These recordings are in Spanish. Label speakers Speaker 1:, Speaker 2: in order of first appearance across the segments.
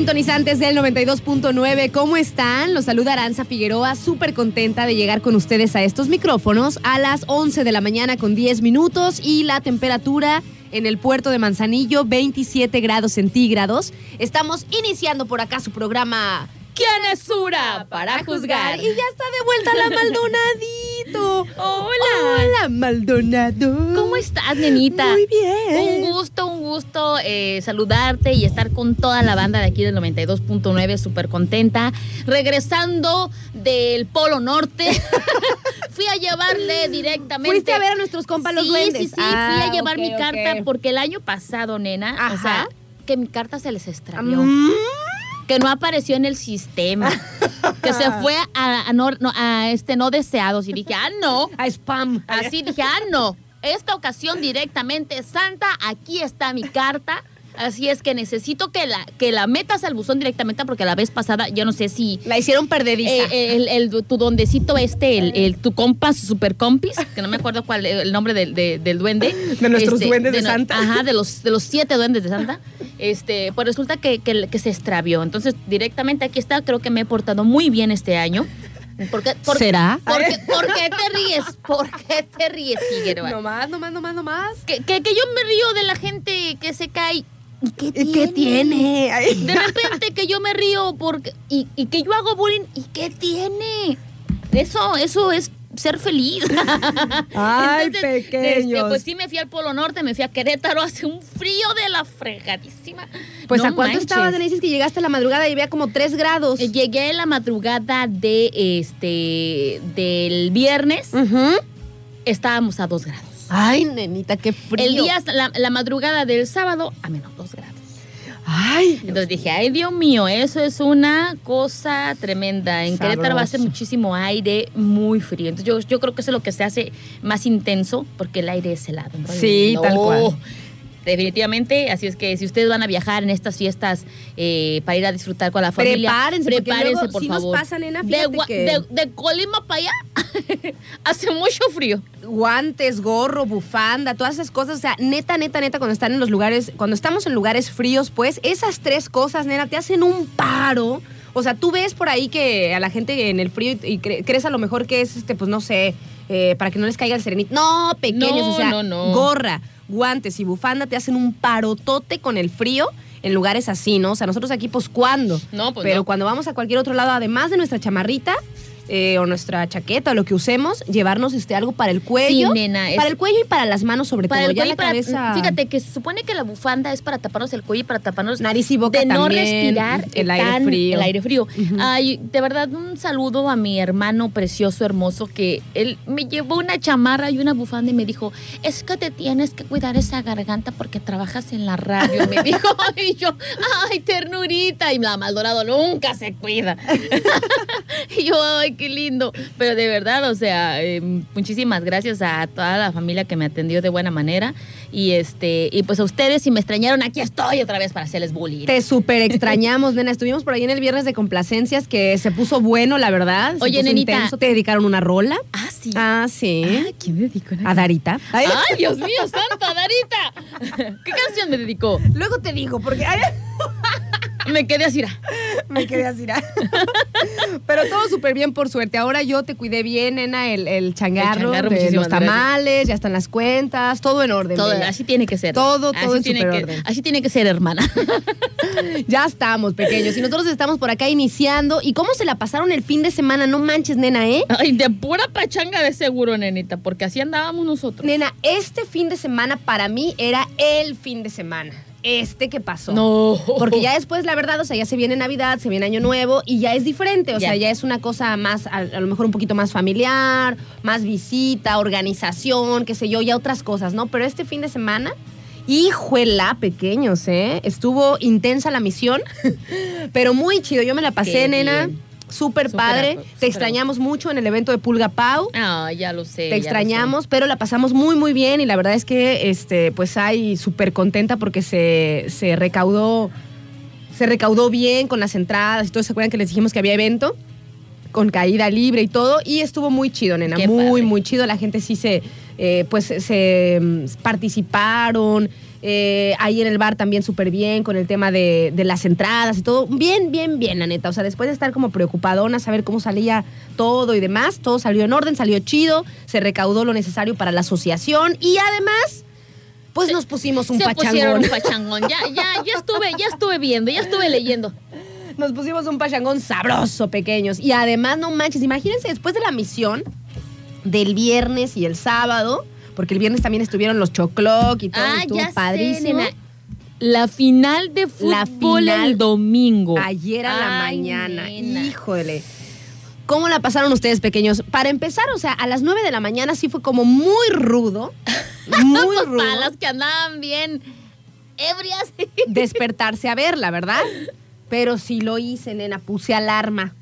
Speaker 1: Sintonizantes del 92.9. ¿Cómo están? Los saluda Aranza Figueroa, súper contenta de llegar con ustedes a estos micrófonos a las 11 de la mañana con 10 minutos y la temperatura en el puerto de Manzanillo, 27 grados centígrados. Estamos iniciando por acá su programa ¿Quién es Sura? Para juzgar. Y ya está de vuelta la Maldonadito.
Speaker 2: Hola.
Speaker 1: Hola, Maldonado.
Speaker 2: ¿Cómo estás, nenita?
Speaker 1: Muy bien.
Speaker 2: Un gusto, gusto eh, saludarte y estar con toda la banda de aquí del 92.9, súper contenta. Regresando del Polo Norte, fui a llevarle directamente.
Speaker 1: Fuiste a ver a nuestros compas los
Speaker 2: sí,
Speaker 1: duendes.
Speaker 2: Sí, sí,
Speaker 1: Ah,
Speaker 2: fui a llevar
Speaker 1: ok,
Speaker 2: mi carta
Speaker 1: ok.
Speaker 2: porque el año pasado, nena, o
Speaker 1: Ajá.
Speaker 2: sea, que mi carta se les extravió.
Speaker 1: Mm.
Speaker 2: Que no apareció en el sistema. que se fue a, a no, no, a este no deseados. Y dije, ah, no.
Speaker 1: A spam.
Speaker 2: Así dije, ah, no. Esta ocasión directamente, Santa, aquí está mi carta. Así es que necesito que la, que la metas al buzón directamente porque la vez pasada, yo no sé si
Speaker 1: La hicieron perdediza.
Speaker 2: eh, el, el- tu dondecito este, el, el- tu compas, super compis, que no me acuerdo cuál el nombre del, de- del duende. Este,
Speaker 1: De nuestros duendes de Santa.
Speaker 2: Ajá, de los, de los siete duendes de Santa. Este, pues resulta que, que, que se extravió. Entonces, directamente aquí está, creo que me he portado muy bien este año. ¿Por qué, por-
Speaker 1: ¿Será?
Speaker 2: ¿Por qué, por qué te ríes? ¿Por qué te ríes, Figueroa?
Speaker 1: No más, no más, no más, no más.
Speaker 2: Que, que, que yo me río de la gente que se cae. ¿Y qué tiene?
Speaker 1: ¿Qué tiene?
Speaker 2: De repente que yo me río porque y, y que yo hago bullying y qué tiene. Eso eso es ser feliz.
Speaker 1: Ay,
Speaker 2: Entonces,
Speaker 1: pequeños.
Speaker 2: este, pues sí me fui al Polo Norte, me fui a Querétaro, hace un frío de la fregadísima.
Speaker 1: Pues
Speaker 2: No
Speaker 1: a cuánto
Speaker 2: manches.
Speaker 1: estabas, Denise? Dices que llegaste a la madrugada y había como 3 grados.
Speaker 2: Eh, Llegué la madrugada de este del viernes, estábamos a dos grados.
Speaker 1: Ay, nenita, qué frío.
Speaker 2: El día, la, la madrugada del sábado, a menos dos grados.
Speaker 1: Ay,
Speaker 2: Entonces dije, ay Dios mío, eso es una cosa tremenda. En Querétaro hace
Speaker 1: Sabroso.
Speaker 2: muchísimo aire, muy frío. Entonces yo, yo creo que eso es lo que se hace más intenso, porque el aire es helado. ¿no?
Speaker 1: Sí, tal cual.
Speaker 2: Definitivamente, así es que si ustedes van a viajar en estas fiestas eh, para ir a disfrutar con la familia,
Speaker 1: Prepárense,
Speaker 2: prepárense
Speaker 1: luego
Speaker 2: por
Speaker 1: nos
Speaker 2: favor.
Speaker 1: pasa, nena,
Speaker 2: de,
Speaker 1: fíjate
Speaker 2: Gua-
Speaker 1: que-
Speaker 2: de- de Colima para allá hace mucho frío.
Speaker 1: guantes, gorro, bufanda, todas esas cosas. O sea, neta, neta, neta, cuando están en los lugares, cuando estamos en lugares fríos, pues esas tres cosas, nena, te hacen un paro. O sea, tú ves por ahí que a la gente en el frío y, y cre- crees a lo mejor que es, este, pues no sé, eh, para que no les caiga el serenito. No, pequeños,
Speaker 2: No,
Speaker 1: o sea,
Speaker 2: no, no.
Speaker 1: gorra, guantes y bufanda te hacen un parotote con el frío en lugares así, ¿no? O sea, nosotros aquí, pues, ¿cuándo?
Speaker 2: No, pues
Speaker 1: Pero
Speaker 2: no.
Speaker 1: cuando vamos a cualquier otro lado, además de nuestra chamarrita, eh, o nuestra chaqueta o lo que usemos, llevarnos este algo para el cuello.
Speaker 2: Sí, nena, es-
Speaker 1: Para el cuello y para las manos sobre
Speaker 2: Para
Speaker 1: todo.
Speaker 2: el cuello
Speaker 1: la
Speaker 2: y para-
Speaker 1: cabeza.
Speaker 2: Fíjate que se supone que la bufanda es para taparnos el cuello y para taparnos
Speaker 1: Nariz y boca
Speaker 2: de no
Speaker 1: también,
Speaker 2: respirar
Speaker 1: el aire frío.
Speaker 2: El aire frío. Ay, de verdad un saludo a mi hermano precioso, hermoso, que él me llevó una chamarra y una bufanda y me dijo, es que te tienes que cuidar esa garganta porque trabajas en la radio. Me dijo, y yo, ay, ternurita. Y la Maldonado nunca se cuida. y yo, ay, qué lindo. Pero de verdad, o sea, eh, muchísimas gracias a toda la familia que me atendió de buena manera. Y este, y pues a ustedes, si me extrañaron, aquí estoy otra vez para hacerles bullying.
Speaker 1: Te súper extrañamos, nena. Estuvimos por ahí en el viernes de complacencias que se puso bueno, la verdad. Se
Speaker 2: Oye, nenita.
Speaker 1: intenso. ¿Te dedicaron una rola?
Speaker 2: Ah, sí.
Speaker 1: Ah, sí.
Speaker 2: Ah, ¿quién dedicó?
Speaker 1: A Darita.
Speaker 2: Ay, Dios mío, santa Darita. ¿Qué canción me dedicó?
Speaker 1: Luego te digo, porque.
Speaker 2: Me quedé así.
Speaker 1: Me quedé así. Pero todo súper bien, por suerte. Ahora yo te cuidé bien, nena, el, el changarro,
Speaker 2: changarro,
Speaker 1: de
Speaker 2: muchísimas
Speaker 1: los tamales, ya están las cuentas, todo en orden.
Speaker 2: Todo, así tiene que ser.
Speaker 1: Todo,
Speaker 2: Así
Speaker 1: todo en
Speaker 2: tiene que-
Speaker 1: orden.
Speaker 2: Así tiene que ser, hermana.
Speaker 1: Ya estamos, pequeños. Y nosotros estamos por acá iniciando. ¿Y cómo se la pasaron el fin de semana? No manches, nena, ¿eh?
Speaker 2: Ay, de pura pachanga de seguro, nenita, porque así andábamos nosotros.
Speaker 1: Nena, este fin de semana para mí era el fin de semana. Este que pasó.
Speaker 2: No.
Speaker 1: Porque ya después, la verdad, o sea, ya se viene Navidad, se viene Año Nuevo y ya es diferente. O sea, ya es una cosa más, a, a lo mejor un poquito más familiar, más visita, organización, qué sé yo, ya otras cosas, ¿no? Pero este fin de semana, híjuela, pequeños, ¿eh? Estuvo intensa la misión, pero muy chido. Yo me la pasé,
Speaker 2: Qué
Speaker 1: nena.
Speaker 2: bien.
Speaker 1: Súper padre. Te extrañamos mucho en el evento de Pulga Pau.
Speaker 2: Ah, ya lo sé.
Speaker 1: Te extrañamos, pero la pasamos muy, muy bien y la verdad es que, este, pues, hay súper contenta porque se, se recaudó, se recaudó bien con las entradas y todo. ¿Se acuerdan que les dijimos que había evento? Con caída libre y todo. Y estuvo muy chido, nena.
Speaker 2: Qué
Speaker 1: muy,
Speaker 2: padre.
Speaker 1: muy chido. La gente sí se, eh, pues, se mm, participaron. Eh, ahí en el bar también súper bien con el tema de, de las entradas y todo. Bien, bien, bien, la neta. O sea, después de estar como preocupadona, saber cómo salía todo y demás, todo salió en orden, salió chido, se recaudó lo necesario para la asociación y además, pues nos pusimos un
Speaker 2: Se pusieron
Speaker 1: pachangón.
Speaker 2: un pachangón. Ya, ya, ya estuve, ya estuve viendo, ya estuve leyendo.
Speaker 1: Nos pusimos un pachangón sabroso, pequeños. Y además, no manches, imagínense, después de la misión del viernes y el sábado, porque el viernes también estuvieron los chocloc y todo,
Speaker 2: Ah,
Speaker 1: estuvo
Speaker 2: ya sé,
Speaker 1: padrísimo.
Speaker 2: nena. La final de
Speaker 1: La
Speaker 2: fútbol
Speaker 1: final
Speaker 2: el domingo.
Speaker 1: Ayer a la
Speaker 2: Ay,
Speaker 1: mañana.
Speaker 2: nena.
Speaker 1: Híjole. ¿Cómo la pasaron ustedes, pequeños? Para empezar, o sea, a las 9 de la mañana sí fue como muy rudo. Muy
Speaker 2: Pues
Speaker 1: rudo.
Speaker 2: para las que andaban bien ebrias.
Speaker 1: despertarse a verla, ¿verdad? Pero sí lo hice, nena, puse alarma.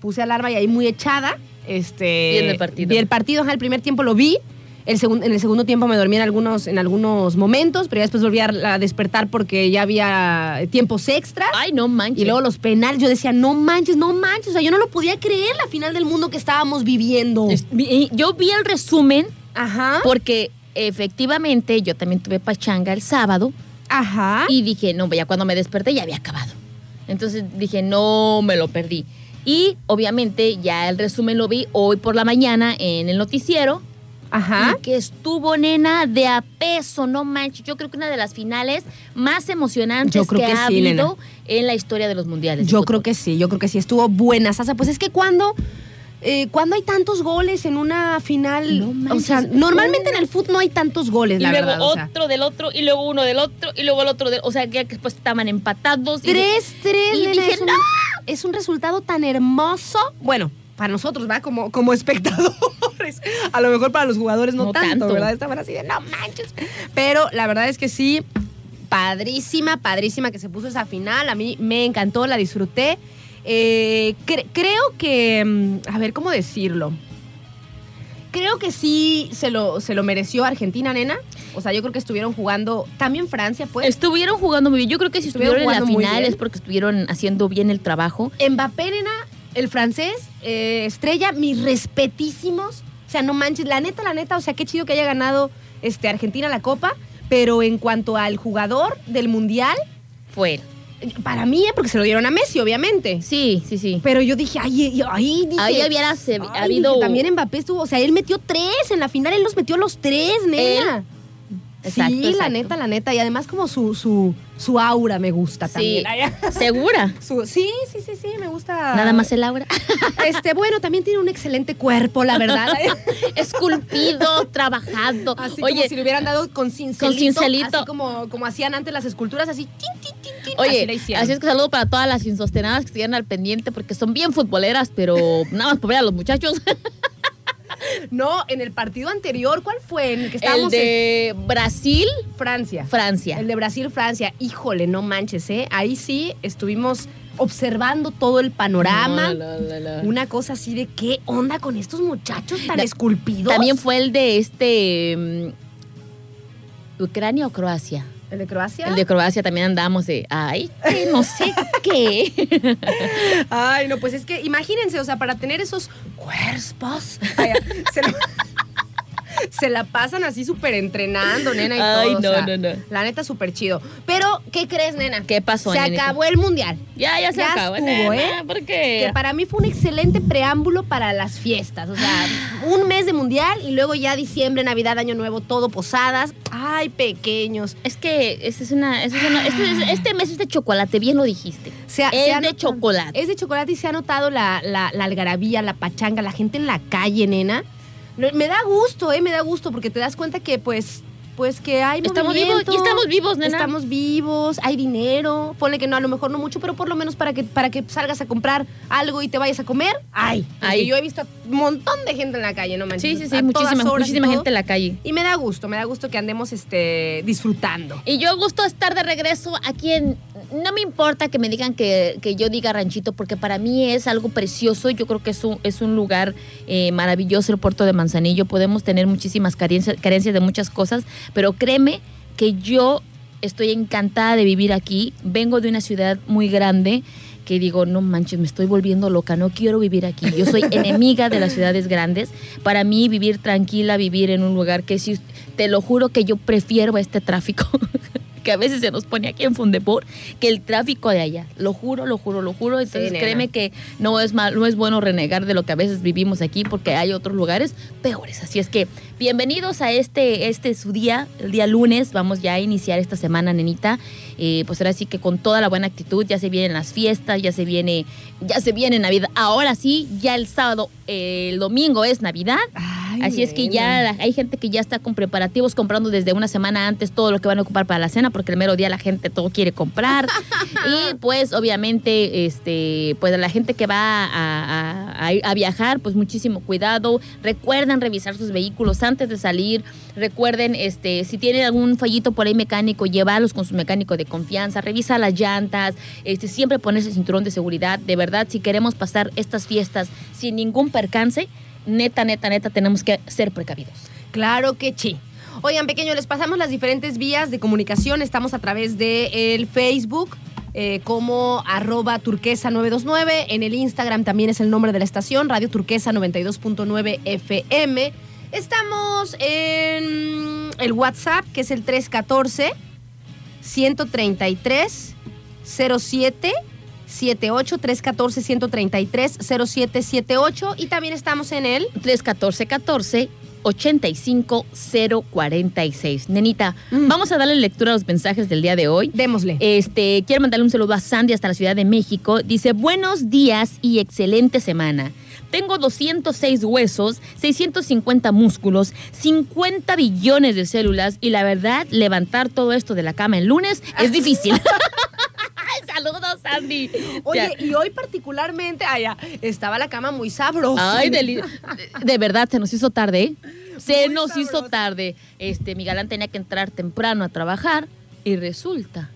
Speaker 1: Puse alarma y ahí muy echada. Este,
Speaker 2: Vi el partido.
Speaker 1: Vi el partido, ajá, el primer tiempo lo vi. El segun- en el segundo tiempo me dormí en algunos, en algunos momentos, pero ya después volví a despertar porque ya había tiempos extras.
Speaker 2: Ay, no manches.
Speaker 1: Y luego los penales, yo decía, no manches, no manches. O sea, yo no lo podía creer la final del mundo que estábamos viviendo.
Speaker 2: Yo vi el resumen
Speaker 1: Ajá.
Speaker 2: porque efectivamente yo también tuve pachanga el sábado
Speaker 1: Ajá.
Speaker 2: y dije, no, ya cuando me desperté ya había acabado. Entonces dije, no, me lo perdí. Y obviamente ya el resumen lo vi hoy por la mañana en el noticiero.
Speaker 1: Ajá.
Speaker 2: Y que estuvo, nena, de a peso, no manches. Yo creo que una de las finales más emocionantes
Speaker 1: Yo creo
Speaker 2: que,
Speaker 1: que
Speaker 2: ha
Speaker 1: sí,
Speaker 2: habido
Speaker 1: nena.
Speaker 2: en la historia de los mundiales.
Speaker 1: Yo creo que sí, yo creo que sí. Estuvo buena, Sasa. Pues es que cuando. eh, cuando hay tantos goles en una final,
Speaker 2: No
Speaker 1: o sea, normalmente en el fútbol no hay tantos goles,
Speaker 2: Y
Speaker 1: la
Speaker 2: luego
Speaker 1: verdad. o sea.
Speaker 2: otro del otro, y luego uno del otro, y luego el otro del O sea, que después estaban empatados. y-
Speaker 1: Tres, tres,
Speaker 2: y dije,
Speaker 1: es, es un resultado tan hermoso. Bueno, para nosotros, ¿va? Como, como espectadores. A lo mejor para los jugadores no,
Speaker 2: No
Speaker 1: tanto,
Speaker 2: tanto.
Speaker 1: ¿verdad? Estaban así de no manches. Pero la verdad es que sí, padrísima, padrísima que se puso esa final. A mí me encantó, la disfruté. Eh, cre- creo que. mm, A ver, ¿cómo decirlo? Creo que sí se lo, se lo mereció Argentina, nena. O sea, yo creo que estuvieron jugando. También Francia, pues.
Speaker 2: Estuvieron jugando muy bien. Yo creo que si
Speaker 1: Estuvieron
Speaker 2: estuvieron, en la final es porque estuvieron haciendo bien el trabajo.
Speaker 1: Mbappé, nena, el francés, eh, estrella, mis respetísimos. O sea, no manches, la neta, la neta, o sea, qué chido que haya ganado este, Argentina la Copa. Pero en cuanto al jugador del Mundial,
Speaker 2: Fue.
Speaker 1: eh, para mí, eh, porque se lo dieron a Messi, obviamente.
Speaker 2: Sí, sí, sí.
Speaker 1: Pero yo dije, ay, ay, dije,
Speaker 2: Ahí hubiera
Speaker 1: ay,
Speaker 2: habido-
Speaker 1: dije, También Mbappé estuvo, o sea, él metió tres en la final, él los metió los tres, nena.
Speaker 2: Exacto,
Speaker 1: sí, la
Speaker 2: exacto.
Speaker 1: neta, la neta. Y además como su, su, su aura me gusta
Speaker 2: Sí,
Speaker 1: también.
Speaker 2: segura.
Speaker 1: Su- sí, sí, sí, sí, me gusta.
Speaker 2: Nada más el aura.
Speaker 1: Este, bueno, también tiene un excelente cuerpo, la verdad.
Speaker 2: Esculpido, trabajado.
Speaker 1: Así
Speaker 2: Oye,
Speaker 1: como si le hubieran dado con cincelito.
Speaker 2: Con cincelito.
Speaker 1: Así como, como hacían antes las esculturas, así. tin, tin, tin, tin,
Speaker 2: Oye,
Speaker 1: la
Speaker 2: así es que saludo para todas las insostenadas que estuvieran al pendiente porque son bien futboleras, pero nada más por ver a los muchachos.
Speaker 1: No, en el partido anterior, ¿cuál fue? En el que
Speaker 2: El
Speaker 1: estábamos
Speaker 2: de Brasil,
Speaker 1: en Francia.
Speaker 2: Francia.
Speaker 1: El de Brasil-Francia. Híjole, no manches, ¿eh? Ahí sí estuvimos observando todo el panorama.
Speaker 2: No.
Speaker 1: Una cosa así de qué onda con estos muchachos tan esculpidos.
Speaker 2: También fue el de este. mm, ¿Ucrania o Croacia?
Speaker 1: ¿El de Croacia?
Speaker 2: El de Croacia también andamos de. Ay, que no sé qué.
Speaker 1: Ay, no, pues es que imagínense, o sea, para tener esos cuerpos. Vaya, se, lo, se la pasan así súper entrenando, nena, y
Speaker 2: Ay,
Speaker 1: todo. o
Speaker 2: no,
Speaker 1: sea,
Speaker 2: no, no.
Speaker 1: La neta, súper chido. Pero, ¿qué crees, nena?
Speaker 2: ¿Qué pasó,
Speaker 1: Se
Speaker 2: nenita?
Speaker 1: acabó el mundial.
Speaker 2: Ya, ya se
Speaker 1: Ya
Speaker 2: acabó.
Speaker 1: estuvo,
Speaker 2: nena,
Speaker 1: ¿eh?
Speaker 2: ¿Por
Speaker 1: Que
Speaker 2: qué?
Speaker 1: para mí fue un excelente preámbulo para las fiestas. O sea, un mes de mundial y luego ya diciembre, Navidad, Año Nuevo, todo posadas. Ay, pequeños.
Speaker 2: Es que esta es una, esta es una- este, es- este mes es de chocolate, bien lo dijiste.
Speaker 1: Se ha-
Speaker 2: es
Speaker 1: se ha
Speaker 2: de
Speaker 1: notado-
Speaker 2: chocolate.
Speaker 1: Es de chocolate y se ha notado la, la, la algarabía, la pachanga, la gente en la calle, nena. Me da gusto, ¿eh? Me da gusto porque te das cuenta que, pues, pues que hay
Speaker 2: Estamos
Speaker 1: movimiento,
Speaker 2: vivos, y estamos vivos, nena.
Speaker 1: Estamos vivos, hay dinero. Ponle que no, a lo mejor no mucho, pero por lo menos para que, para que salgas a comprar algo y te vayas a comer. Hay. Yo he visto un montón de gente en la calle, no manches.
Speaker 2: Sí, sí, sí,
Speaker 1: a
Speaker 2: muchísima, muchísima gente en la calle.
Speaker 1: Y me da gusto, me da gusto que andemos este, disfrutando.
Speaker 2: Y yo gusto estar de regreso aquí en... No me importa que me digan que, que yo diga ranchito, porque para mí es algo precioso. Yo creo que es un, es un lugar eh, maravilloso el puerto de Manzanillo. Podemos tener muchísimas carencias, carencias de muchas cosas, pero créeme que yo estoy encantada de vivir aquí. Vengo de una ciudad muy grande que digo, no manches, me estoy volviendo loca, no quiero vivir aquí. Yo soy enemiga de las ciudades grandes. Para mí, vivir tranquila, vivir en un lugar que si, te lo juro que yo prefiero este tráfico. que a veces se nos pone aquí en Fundepor, que el tráfico de allá. Lo juro, lo juro, lo juro. Entonces créeme que no es mal, no es bueno renegar de lo que a veces vivimos aquí porque hay otros lugares peores. Así es que bienvenidos a este, este su día, el día lunes. Vamos ya a iniciar esta semana, nenita. Eh, pues ahora sí que con toda la buena actitud, ya se vienen las fiestas, ya se viene, ya se viene Navidad. Ahora sí, ya el sábado, eh, el domingo es Navidad.
Speaker 1: Ay,
Speaker 2: Así es que ya hay gente que ya está con preparativos comprando desde una semana antes todo lo que van a ocupar para la cena, porque el mero día la gente todo quiere comprar. y pues obviamente, este, pues la gente que va a, a- a- a viajar, pues muchísimo cuidado. Recuerden revisar sus vehículos antes de salir. Recuerden, este, si tienen algún fallito por ahí mecánico, llevarlos con su mecánico de confianza, revisa las llantas, este, siempre ponerse el cinturón de seguridad. De verdad, si queremos pasar estas fiestas sin ningún percance, neta, neta, neta, tenemos que ser precavidos.
Speaker 1: Claro que sí. Oigan, pequeño, les pasamos las diferentes vías de comunicación. Estamos a través de el Facebook eh, como arroba turquesa 929. En el Instagram también es el nombre de la estación, Radio Turquesa 92.9 FM. Estamos en el WhatsApp, que es el 314 133 07 78 314 133 0778 y también estamos en el
Speaker 2: 314 14 85 046. Nenita,
Speaker 1: Mm.
Speaker 2: vamos a darle lectura a los mensajes del día de hoy.
Speaker 1: démosle.
Speaker 2: Este, quiero mandarle un saludo a Sandy hasta la Ciudad de México. Dice, buenos días y excelente semana. Tengo 206 huesos, 650 músculos, 50 billones de células y la verdad, levantar todo esto de la cama el lunes es difícil. Saludos, Sandy.
Speaker 1: Oye,
Speaker 2: Ya.
Speaker 1: y hoy particularmente, allá, estaba la cama muy sabrosa.
Speaker 2: Ay, de, de verdad, se nos hizo tarde. ¿eh? Se
Speaker 1: Muy
Speaker 2: nos hizo tarde. Este, mi galán tenía que entrar temprano a trabajar y resulta.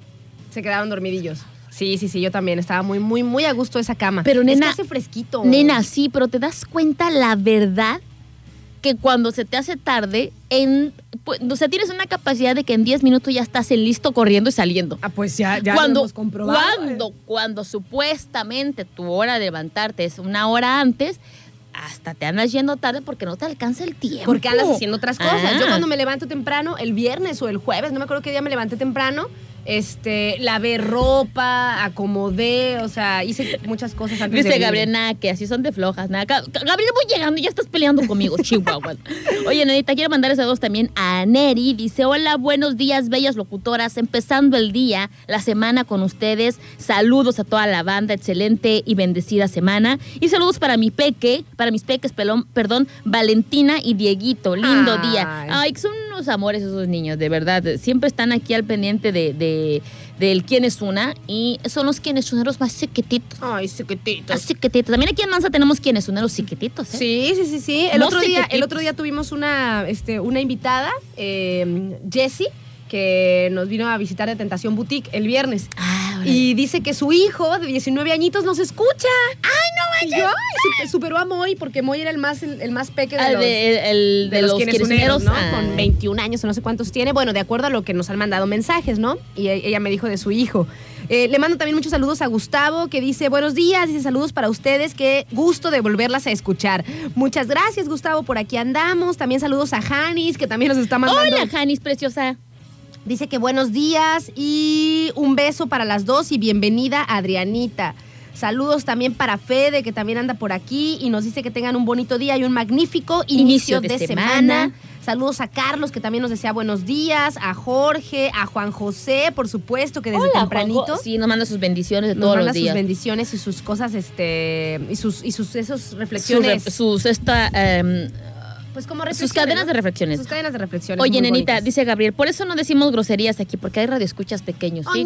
Speaker 1: Se quedaron dormidillos. Sí, sí, sí, yo también. Estaba muy, muy, muy a gusto esa cama.
Speaker 2: Pero,
Speaker 1: Es que
Speaker 2: nena,
Speaker 1: hace fresquito.
Speaker 2: Nena, sí, pero te das cuenta la verdad que cuando se te hace tarde, en, pues, o sea, tienes una capacidad de que en 10 minutos ya estás en listo corriendo y saliendo.
Speaker 1: Ah, pues ya, ya
Speaker 2: cuando,
Speaker 1: lo hemos comprobado.
Speaker 2: cuando, cuando supuestamente tu hora de levantarte es una hora antes, hasta te andas yendo tarde porque no te alcanza el tiempo.
Speaker 1: Porque andas haciendo otras cosas.
Speaker 2: Ah.
Speaker 1: Yo cuando me levanto temprano, el viernes o el jueves, no me acuerdo qué día me levanté temprano, este, lavé ropa, acomodé, o sea, hice muchas cosas antes de
Speaker 2: Dice
Speaker 1: venir.
Speaker 2: Gabriel, nada, que así son de flojas, nada. Ga- Gabriel, voy llegando y ya estás peleando conmigo, Chihuahua. Oye, Nenita, quiero mandar saludos también a Neri. Dice, hola, buenos días, bellas locutoras. Empezando el día, la semana con ustedes. Saludos a toda la banda, excelente y bendecida semana. Y saludos para mi peque, para mis peques, pelón, perdón, Valentina y Dieguito. Lindo
Speaker 1: Ay.
Speaker 2: día. Ay, que son unos amores esos niños, de verdad. Siempre están aquí al pendiente de, de- del quién es una. Y son los quiénes son los más chiquititos.
Speaker 1: Ay, chiquitito.
Speaker 2: Los chiquititos. También aquí en Manza tenemos quienes son los chiquititos, ¿eh?
Speaker 1: Sí, sí, sí, sí. El,
Speaker 2: No
Speaker 1: otro, día, el otro día tuvimos una, este, una invitada, eh, Jessie, que nos vino a visitar de Tentación Boutique el viernes.
Speaker 2: Ah.
Speaker 1: Y dice que su hijo de 19 añitos nos escucha.
Speaker 2: ¡Ay, no
Speaker 1: Y yo, ay, super- superó a Moy porque Moy era el más, el, el más peque de
Speaker 2: Ah,
Speaker 1: los,
Speaker 2: de, el, el- de
Speaker 1: de los
Speaker 2: los
Speaker 1: quienesuneros, ¿no?
Speaker 2: ah.
Speaker 1: Con 21 años o no sé cuántos tiene. Bueno, de acuerdo a lo que nos han mandado mensajes, ¿no? Y e- ella me dijo de su hijo. Eh, le mando también muchos saludos a Gustavo, que dice, buenos días, dice saludos para ustedes, qué gusto de volverlas a escuchar. Muchas gracias, Gustavo, por aquí andamos. También saludos a Janis, que también nos está mandando.
Speaker 2: Hola, Janis, preciosa.
Speaker 1: Dice que buenos días y un beso para las dos y bienvenida Adrianita. Saludos también para Fede, que también anda por aquí y nos dice que tengan un bonito día y un magnífico inicio,
Speaker 2: Inicio de
Speaker 1: de, semana.
Speaker 2: semana.
Speaker 1: Saludos a Carlos, que también nos desea buenos días, a Jorge, a Juan José, por supuesto, que desde
Speaker 2: Hola,
Speaker 1: tempranito.
Speaker 2: Sí, nos manda sus bendiciones de
Speaker 1: nos
Speaker 2: todos
Speaker 1: manda
Speaker 2: los
Speaker 1: sus
Speaker 2: días.
Speaker 1: bendiciones y sus cosas, este, y sus, y sus esos
Speaker 2: Sus,
Speaker 1: reflexiones.
Speaker 2: re- sus esta, em,
Speaker 1: pues como
Speaker 2: sus cadenas
Speaker 1: ¿no?
Speaker 2: de reflexiones.
Speaker 1: Sus cadenas de reflexiones.
Speaker 2: Oye, nenita,
Speaker 1: bonitas.
Speaker 2: dice Gabriel, por eso no decimos groserías aquí, porque hay radioescuchas pequeños, ¿sí?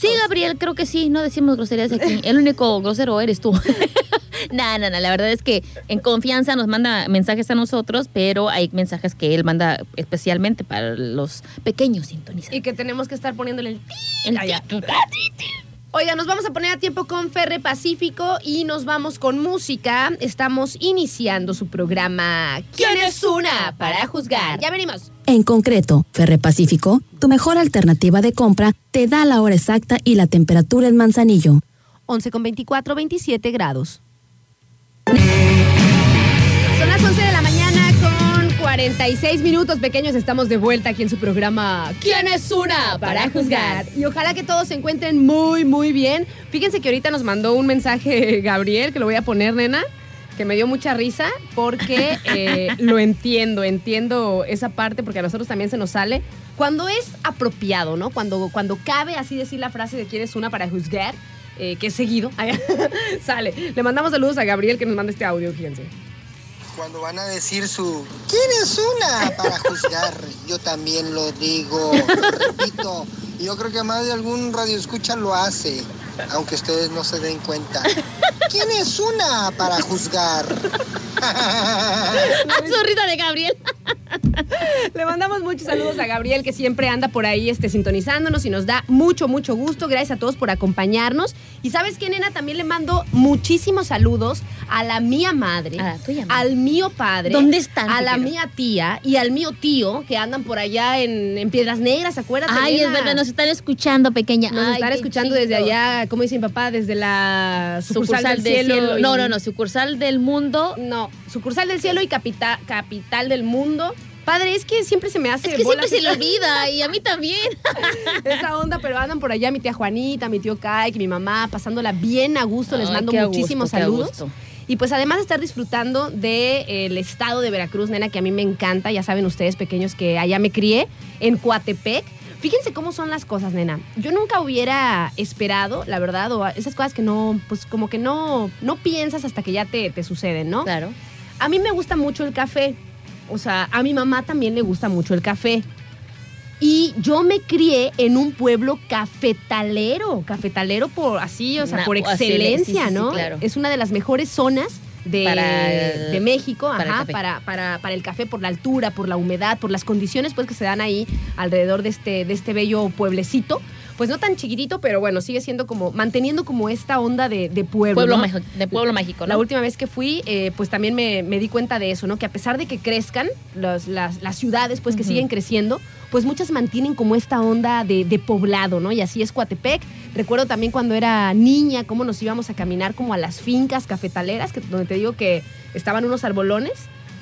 Speaker 2: Sí, Gabriel, creo que sí, no decimos groserías aquí. El único grosero eres tú. No, no, no, la verdad es que en confianza nos manda mensajes a nosotros, pero hay mensajes que él manda especialmente para los pequeños sintonizadores.
Speaker 1: Y que tenemos que estar poniéndole el
Speaker 2: El
Speaker 1: allá.
Speaker 2: ti-
Speaker 1: Oiga, nos vamos a poner a tiempo con Ferre Pacífico y nos vamos con música. Estamos iniciando su programa ¿Quién es una para juzgar? Ya venimos.
Speaker 3: En concreto, Ferre Pacífico, tu mejor alternativa de compra, te da la hora exacta y la temperatura en Manzanillo.
Speaker 1: 11 con 24, 27 grados. 46 minutos pequeños. Estamos de vuelta aquí en su programa ¿Quién es una para juzgar? Y ojalá que todos se encuentren muy, muy bien. Fíjense que ahorita nos mandó un mensaje Gabriel, que lo voy a poner, nena, que me dio mucha risa porque eh, lo entiendo, entiendo esa parte porque a nosotros también se nos sale. Cuando es apropiado, ¿no? Cuando, cuando cabe así decir la frase de ¿quién es una para juzgar? eh, que es seguido, sale. Le mandamos saludos a Gabriel que nos manda este audio, fíjense.
Speaker 4: Cuando van a decir su ¿Quién es una? para juzgar, yo también lo digo, lo repito. Y yo creo que más de algún radio escucha lo hace, aunque ustedes no se den cuenta. ¿Quién es una para juzgar?
Speaker 2: Ah, sonrisa de Gabriel.
Speaker 1: Le mandamos muchos saludos a Gabriel que siempre anda por ahí este, sintonizándonos y nos da mucho, mucho gusto. Gracias a todos por acompañarnos. Y sabes qué, nena, también le mando muchísimos saludos a la mía madre,
Speaker 2: A la tuya madre.
Speaker 1: al mío padre,
Speaker 2: ¿Dónde están,
Speaker 1: a la mía tía y al mío tío que andan por allá en, en Piedras Negras, acuérdate.
Speaker 2: Ay, es verdad, nos están escuchando, pequeña.
Speaker 1: Nos
Speaker 2: Ay,
Speaker 1: están escuchando
Speaker 2: chido.
Speaker 1: desde allá, como dice mi papá, desde la sucursal,
Speaker 2: Sucursal
Speaker 1: del cielo. y-
Speaker 2: No, no, no, sucursal del mundo.
Speaker 1: No, sucursal del cielo y capita- capital del mundo. Padre, es que siempre se me hace.
Speaker 2: Es que siempre se le olvida y a mí también.
Speaker 1: esa onda, pero andan por allá mi tía Juanita, mi tío Kai, mi mamá, pasándola bien a gusto. Les mando muchísimos
Speaker 2: gusto,
Speaker 1: saludos. Y pues además de estar disfrutando del estado de Veracruz, nena, que a mí me encanta, ya saben ustedes pequeños que allá me crié, en Coatepec. Fíjense cómo son las cosas, nena. Yo nunca hubiera esperado, la verdad, o esas cosas que no, pues como que no, no piensas hasta que ya te, te suceden, ¿no?
Speaker 2: Claro.
Speaker 1: A mí me gusta mucho el café. O sea, a mi mamá también le gusta mucho el café. Y yo me crié en un pueblo cafetalero, cafetalero por así, o sea,
Speaker 2: Una-
Speaker 1: por
Speaker 2: así,
Speaker 1: excelencia,
Speaker 2: sí, sí,
Speaker 1: ¿no?
Speaker 2: claro.
Speaker 1: Es una de las mejores zonas de,
Speaker 2: Para-
Speaker 1: de México,
Speaker 2: para el
Speaker 1: ajá,
Speaker 2: café.
Speaker 1: para, para, para el café, por la altura, por la humedad, por las condiciones pues que se dan ahí alrededor de este, de este bello pueblecito. Pues no tan chiquitito, pero bueno, sigue siendo como, manteniendo como esta onda de, de pueblo.
Speaker 2: Pueblo de pueblo mágico, ¿no?
Speaker 1: La última vez que fui, eh, pues también me, me di cuenta de eso, ¿no? Que a pesar de que crezcan los- las, las ciudades, pues que siguen creciendo, pues muchas mantienen como esta onda de, de poblado, ¿no? Y así es Coatepec. Recuerdo también cuando era niña, cómo nos íbamos a caminar como a las fincas cafetaleras, que, donde te digo que estaban unos arbolones,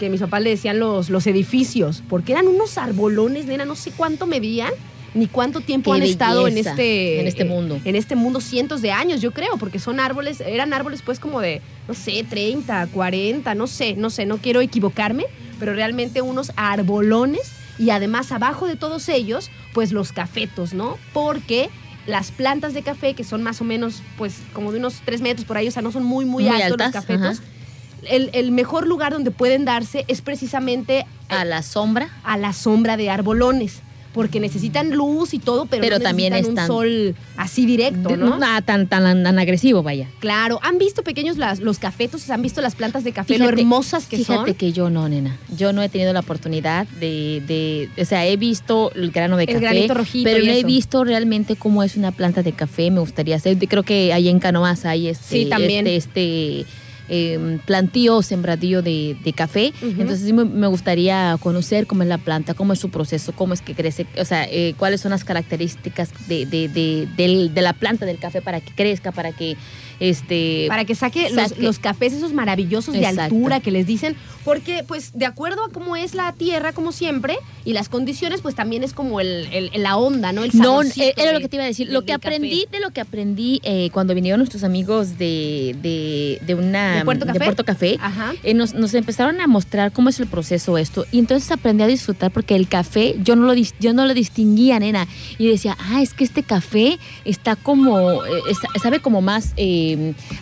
Speaker 1: que mis papás le decían los, los edificios, porque eran unos arbolones, nena, no sé cuánto medían. Ni cuánto tiempo
Speaker 2: Qué
Speaker 1: han estado en este,
Speaker 2: en este mundo.
Speaker 1: en este mundo cientos de años, yo creo, porque son árboles, eran árboles pues como de, no sé, 30, 40, no sé, no sé, no quiero equivocarme, pero realmente unos arbolones y además abajo de todos ellos, pues los cafetos, ¿no? Porque las plantas de café, que son más o menos, pues como de unos 3 metros por ahí, o sea, no son muy, muy,
Speaker 2: Muy
Speaker 1: altos
Speaker 2: altas,
Speaker 1: los cafetos.
Speaker 2: ajá.
Speaker 1: El, el mejor lugar donde pueden darse es precisamente
Speaker 2: A la sombra.
Speaker 1: a la sombra de arbolones. Porque necesitan luz y todo, pero,
Speaker 2: Pero
Speaker 1: no
Speaker 2: también
Speaker 1: necesitan un sol así directo, ¿no?
Speaker 2: ah, tan, tan, tan agresivo, vaya.
Speaker 1: Claro, ¿han visto pequeños las- los cafetos? ¿Han visto las plantas de café?
Speaker 2: Fíjate-
Speaker 1: lo hermosas que
Speaker 2: Fíjate
Speaker 1: son.
Speaker 2: que yo no, nena. Yo no he tenido la oportunidad de, de- o sea, he visto el grano de
Speaker 1: El
Speaker 2: café,
Speaker 1: granito rojito
Speaker 2: pero
Speaker 1: y
Speaker 2: no he visto realmente cómo es una planta de café. Me gustaría hacer. Creo que ahí en Canoas hay este,
Speaker 1: Sí, también.
Speaker 2: este, este, eh, plantío o sembradío de, de café. Entonces sí me, me gustaría conocer cómo es la planta, cómo es su proceso, cómo es que crece, o sea, eh, cuáles son las características de, de, de la planta del café para que crezca, para que este
Speaker 1: Para que saque, Los,
Speaker 2: saque.
Speaker 1: los cafés esos maravillosos de altura que les dicen, porque pues de acuerdo a cómo es la tierra, como siempre, y las condiciones, pues también es como el, el- la onda, ¿no? El
Speaker 2: No, eh, era
Speaker 1: de-
Speaker 2: lo que te iba a decir.
Speaker 1: de-
Speaker 2: Lo que
Speaker 1: café.
Speaker 2: aprendí, de lo que aprendí eh, cuando vinieron nuestros amigos de, de, de una
Speaker 1: ¿De Puerto Café?
Speaker 2: Café,
Speaker 1: Ajá.
Speaker 2: eh, nos, nos empezaron a mostrar cómo es el proceso esto. Y entonces aprendí a disfrutar porque el café, yo no lo, yo no lo distinguía, nena. Y decía, ah, es que este café está como, eh, sabe como más eh,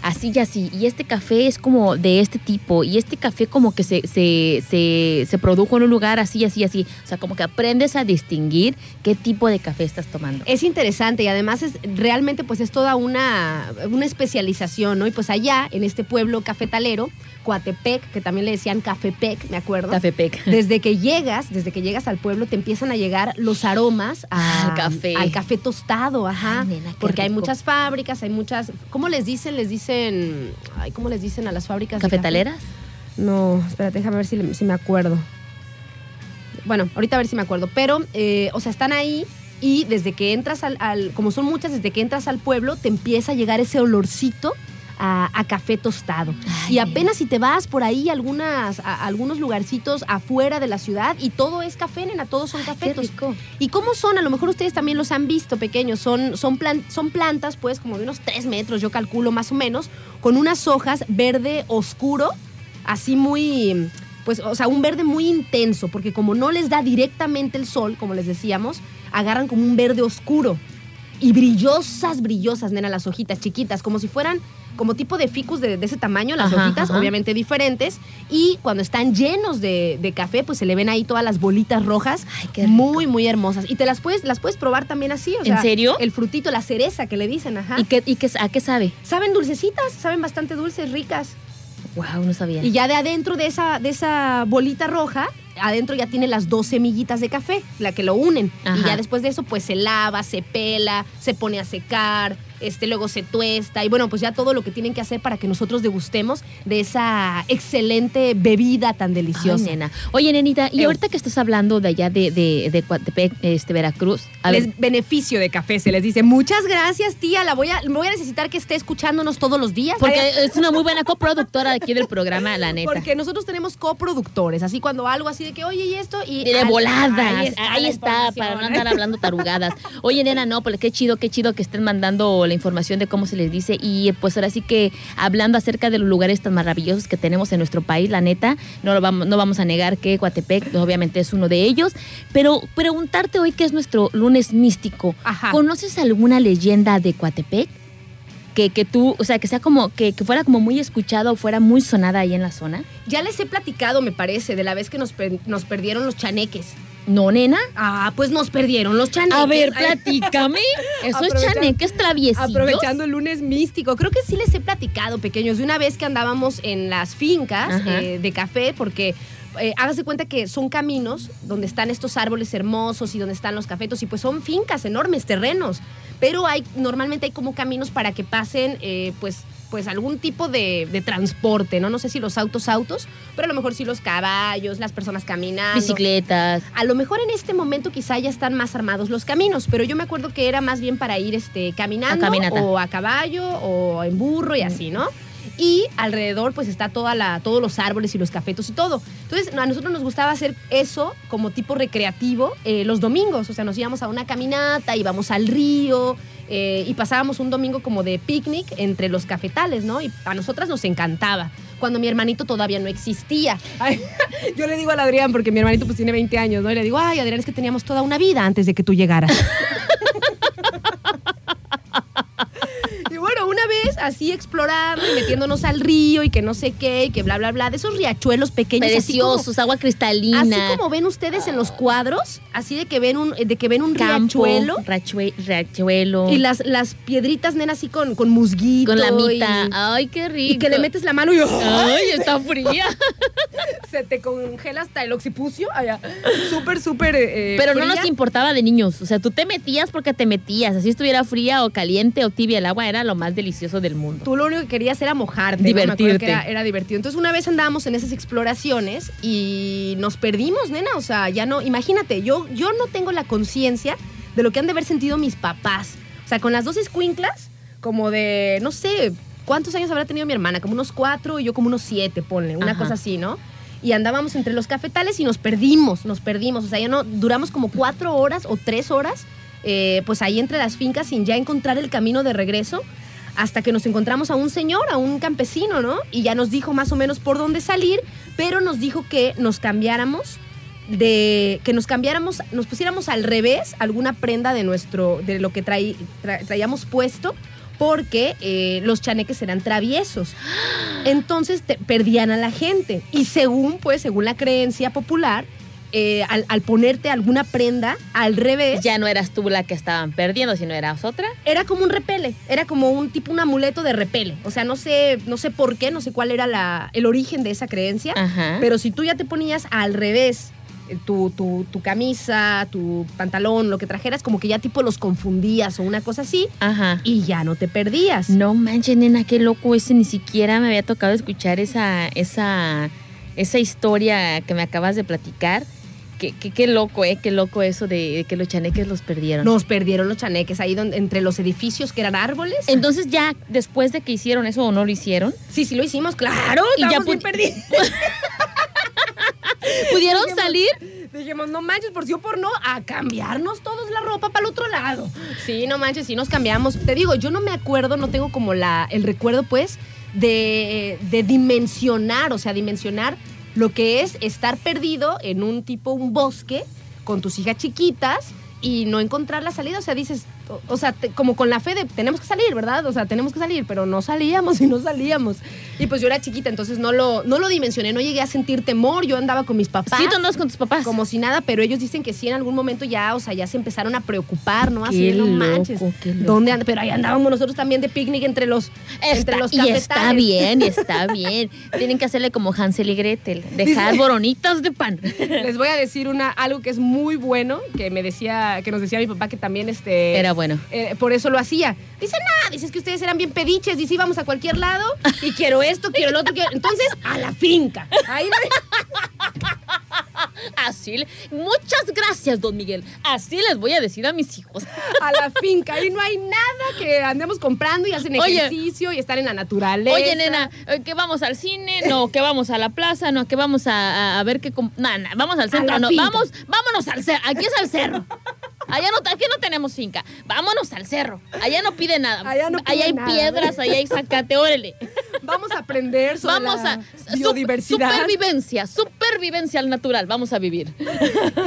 Speaker 2: así y así. Y este café es como de este tipo. Y este café como que se, se, se, se produjo en un lugar así, así, así. O sea, como que aprendes a distinguir qué tipo de café estás tomando.
Speaker 1: Es interesante y además es realmente pues es toda una, una especialización, ¿no? Y pues allá, en este pueblo cafetalero, Coatepec, que también le decían Cafepec, me acuerdo.
Speaker 2: Café Pec.
Speaker 1: Desde que llegas, desde que llegas al pueblo, te empiezan a llegar los aromas a-
Speaker 2: Al café.
Speaker 1: al café tostado, ajá.
Speaker 2: Ay, nena, qué
Speaker 1: porque hay muchas fábricas, hay muchas. ¿Cómo les dicen? Les dicen. Ay, ¿cómo les dicen a las fábricas? de?
Speaker 2: ¿Cafetaleras?
Speaker 1: No, espérate, déjame ver si, si me acuerdo. Bueno, ahorita a ver si me acuerdo. Pero, eh, o sea, están ahí y desde que entras al, al- como son muchas, desde que entras al pueblo, te empieza a llegar ese olorcito a, a café tostado.
Speaker 2: Ay,
Speaker 1: y apenas si te vas por ahí algunas, a, algunos lugarcitos afuera de la ciudad y todo es café, nena, todos son
Speaker 2: Qué
Speaker 1: cafetos.
Speaker 2: rico.
Speaker 1: ¿Y cómo son? A lo mejor ustedes también los han visto pequeños. Son, son, plan- son plantas, pues, como de unos 3 metros, yo calculo más o menos, con unas hojas verde oscuro, así muy, pues, o sea, un verde muy intenso, porque como no les da directamente el sol, como les decíamos, agarran como un verde oscuro. Y brillosas, brillosas, nena, las hojitas chiquitas, como si fueran como tipo de ficus de, de ese tamaño, las
Speaker 2: Ajá,
Speaker 1: hojitas,
Speaker 2: ajá.
Speaker 1: obviamente diferentes. Y cuando están llenos de, de café, pues se le ven ahí todas las bolitas rojas.
Speaker 2: Ay, qué rico.
Speaker 1: muy, muy hermosas. Y te las puedes, las puedes probar también así. O
Speaker 2: ¿En
Speaker 1: sea,
Speaker 2: serio?
Speaker 1: El frutito, la cereza que le dicen, ajá.
Speaker 2: ¿Y, qué, y qué, a qué sabe?
Speaker 1: saben dulcecitas, saben bastante dulces, ricas.
Speaker 2: Wow, no sabía.
Speaker 1: Y ya de adentro de esa, de esa bolita roja, adentro ya tiene las dos semillitas de café, la que lo unen. Y ya después de eso, pues se lava, se pela, se pone a secar, este, luego se tuesta. Y bueno, pues ya todo lo que tienen que hacer para que nosotros degustemos de esa excelente bebida tan
Speaker 2: Ay,
Speaker 1: deliciosa.
Speaker 2: nena. Oye, nenita, y ahorita que estás hablando de allá de, de, de Coatepec, este, Veracruz, a ver,
Speaker 1: Les beneficio de café, se les dice. Muchas gracias, tía. La voy a, voy a necesitar que esté escuchándonos todos los días.
Speaker 2: porque
Speaker 1: Ay,
Speaker 2: es una muy buena coproductora aquí del programa, la neta.
Speaker 1: Porque nosotros tenemos coproductores, así cuando algo así de que, oye, y esto, y.
Speaker 2: de
Speaker 1: al-
Speaker 2: voladas.
Speaker 1: Ahí
Speaker 2: Ahí
Speaker 1: está,
Speaker 2: está,
Speaker 1: la
Speaker 2: para no andar hablando tarugadas. Oye, nena, no, pues qué chido, qué chido que estén mandando la información de cómo se les dice. Y pues ahora sí que hablando acerca de los lugares tan maravillosos que tenemos en nuestro país, la neta, no, lo vamos, no vamos a negar que Coatepec pues, obviamente es uno de ellos. Pero preguntarte hoy qué es nuestro lunes místico.
Speaker 1: Ajá.
Speaker 2: ¿Conoces alguna leyenda de Coatepec? Que, que tú, o sea, que sea como, que, que fuera como muy escuchada o fuera muy sonada ahí en la zona.
Speaker 1: Ya les he platicado, me parece, de la vez que nos, per- nos perdieron los chaneques.
Speaker 2: No, nena.
Speaker 1: Ah, pues nos perdieron los chaneques.
Speaker 2: A ver, platícame. Esos chaneques traviesillos.
Speaker 1: Aprovechando el lunes místico. Creo que sí les he platicado, pequeños, de una vez que andábamos en las fincas eh, de café, porque eh, hágase cuenta que son caminos donde están estos árboles hermosos y donde están los cafetos, y pues son fincas, enormes terrenos. Pero hay, normalmente hay como caminos para que pasen, eh, pues pues algún tipo de, de transporte, ¿no? No sé si los autos, autos, pero a lo mejor sí los caballos, las personas caminando.
Speaker 2: Bicicletas.
Speaker 1: A lo mejor en este momento quizá ya están más armados los caminos, pero yo me acuerdo que era más bien para ir este, caminando
Speaker 2: A
Speaker 1: o a caballo o en burro y así, ¿no? Y alrededor pues está toda la, todos los árboles y los cafetos y todo. Entonces a nosotros nos gustaba hacer eso como tipo recreativo eh, los domingos, o sea, nos íbamos a una caminata, íbamos al río eh, y pasábamos un domingo como de picnic entre los cafetales, ¿no? Y a nosotras nos encantaba cuando mi hermanito todavía no existía. Ay, yo le digo al Adrián, porque mi hermanito pues tiene 20 años, ¿no? Y le digo, ay, Adrián, es que teníamos toda una vida antes de que tú llegaras. Y así explorando y metiéndonos al río y que no sé qué, y que bla, bla, bla, de esos riachuelos pequeños. así como-
Speaker 2: Preciosos, agua cristalina.
Speaker 1: Así como ven ustedes en los cuadros, así de que ven un, de que ven un
Speaker 2: campo,
Speaker 1: riachuelo
Speaker 2: rachue- riachuelo.
Speaker 1: y las, las piedritas, nena, así con, con musguito.
Speaker 2: con la mitad. Ay, qué rico.
Speaker 1: y que le metes la mano y
Speaker 2: Ay, está fría.
Speaker 1: se te congela hasta el occipucio. Allá. Súper, súper. eh,
Speaker 2: Pero no nos importaba de niños. O sea, tú te metías porque te metías. Así estuviera fría o caliente o tibia el agua, era lo más delicioso del mundo.
Speaker 1: Tú lo único que querías era mojarte. ¿no? Me acuerdo que
Speaker 2: Divertirte.
Speaker 1: Era, era divertido. Entonces una vez andábamos en esas exploraciones y nos perdimos, nena. O sea, ya no, imagínate, yo, yo no tengo la conciencia de lo que han de haber sentido mis papás. O sea, con las dos escuinclas, como de, no sé, ¿cuántos años habrá tenido mi hermana? Como unos cuatro y yo como unos siete, ponle, una
Speaker 2: Ajá.
Speaker 1: cosa así, ¿no? Y andábamos entre los cafetales y nos perdimos, nos perdimos. O sea, ya no, duramos como cuatro horas o tres horas, eh, pues ahí entre las fincas sin ya encontrar el camino de regreso hasta que nos encontramos a un señor, a un campesino, ¿no? Y ya nos dijo más o menos por dónde salir, pero nos dijo que nos cambiáramos de que nos cambiáramos, nos pusiéramos al revés alguna prenda de nuestro de lo que traí- tra- traíamos puesto porque eh, los chaneques eran traviesos. Entonces te- perdían a la gente. Y según, pues, según la creencia popular, eh, al, al ponerte alguna prenda al revés,
Speaker 2: Ya no eras tú la que estaban perdiendo, sino eras otra.
Speaker 1: era como un repele, era como un tipo un amuleto de repele. O sea, no sé, no sé por qué, no sé cuál era la, el origen de esa creencia,
Speaker 2: Ajá.
Speaker 1: pero si tú ya te ponías al revés eh, tu, tu, tu camisa, tu pantalón, lo que trajeras, como que ya tipo los confundías o una cosa así,
Speaker 2: Ajá.
Speaker 1: y ya no te perdías.
Speaker 2: No manches, nena, qué loco ese. Ni siquiera me había tocado escuchar esa, esa, esa historia que me acabas de platicar. Qué, qué, qué loco, ¿eh? Qué loco eso de, que los chaneques los perdieron.
Speaker 1: Nos perdieron los chaneques ahí donde, entre los edificios que eran árboles.
Speaker 2: Entonces ya después de que hicieron eso o no lo hicieron,
Speaker 1: sí, sí lo hicimos, claro.
Speaker 2: Y ya
Speaker 1: bien perdidos.
Speaker 2: pudieron
Speaker 1: Dijimos-
Speaker 2: salir.
Speaker 1: Dijimos, no manches, por sí o por no, a cambiarnos todos la ropa para el otro lado. Sí, no manches, sí nos cambiamos. Te digo, yo no me acuerdo, no tengo como la, el recuerdo, pues, de, de dimensionar, o sea, dimensionar lo que es estar perdido en un tipo, un bosque, con tus hijas chiquitas y no encontrar la salida. O sea, dices, o, o sea, te- como con la fe de tenemos que salir, ¿verdad? O sea, tenemos que salir, pero no salíamos y no salíamos. Y pues yo era chiquita, entonces no lo, no lo dimensioné, no llegué a sentir temor. Yo andaba con mis papás
Speaker 2: Sí, tú andas con tus papás.
Speaker 1: como si nada, pero ellos dicen que sí en algún momento ya, o sea, ya se empezaron a preocupar, ¿no? Así
Speaker 2: Qué
Speaker 1: no
Speaker 2: loco,
Speaker 1: manches.
Speaker 2: qué loco.
Speaker 1: ¿Dónde anda? Pero ahí andábamos nosotros también de picnic entre los,
Speaker 2: Está-
Speaker 1: entre los
Speaker 2: y está
Speaker 1: cafetales.
Speaker 2: bien, y está bien. Tienen que hacerle como Hansel y Gretel, dejar boronitas de pan.
Speaker 1: Les voy a decir una, algo que es muy bueno, que me decía, que nos decía mi papá que también este.
Speaker 2: Era bueno.
Speaker 1: eh, por eso lo hacía. Dice, nada, dices que ustedes eran bien pediches, dice, íbamos a cualquier lado y quiero esto, quiero lo otro, quiero... Entonces, a la finca. Ahí
Speaker 2: Así, le- muchas gracias, don Miguel. Así les voy a decir a mis hijos.
Speaker 1: a la finca. Ahí no hay nada que andemos comprando y hacen
Speaker 2: Oye.
Speaker 1: ejercicio y están en la naturaleza.
Speaker 2: Oye, nena, eh, que vamos al cine, no, que vamos a la plaza, no, que vamos a, ver qué... No, no, vamos al centro, no,
Speaker 1: finca.
Speaker 2: vamos, vámonos al cerro, aquí es al cerro. Allá no, aquí no tenemos finca, vámonos al cerro. Allá no pide nada.
Speaker 1: Allá no pide
Speaker 2: hay
Speaker 1: nada.
Speaker 2: piedras, allá hay zacate, órale.
Speaker 1: Vamos a aprender sobre
Speaker 2: Vamos
Speaker 1: la
Speaker 2: a...
Speaker 1: biodiversidad.
Speaker 2: Supervivencia, supervivencia al natural, vamos a vivir.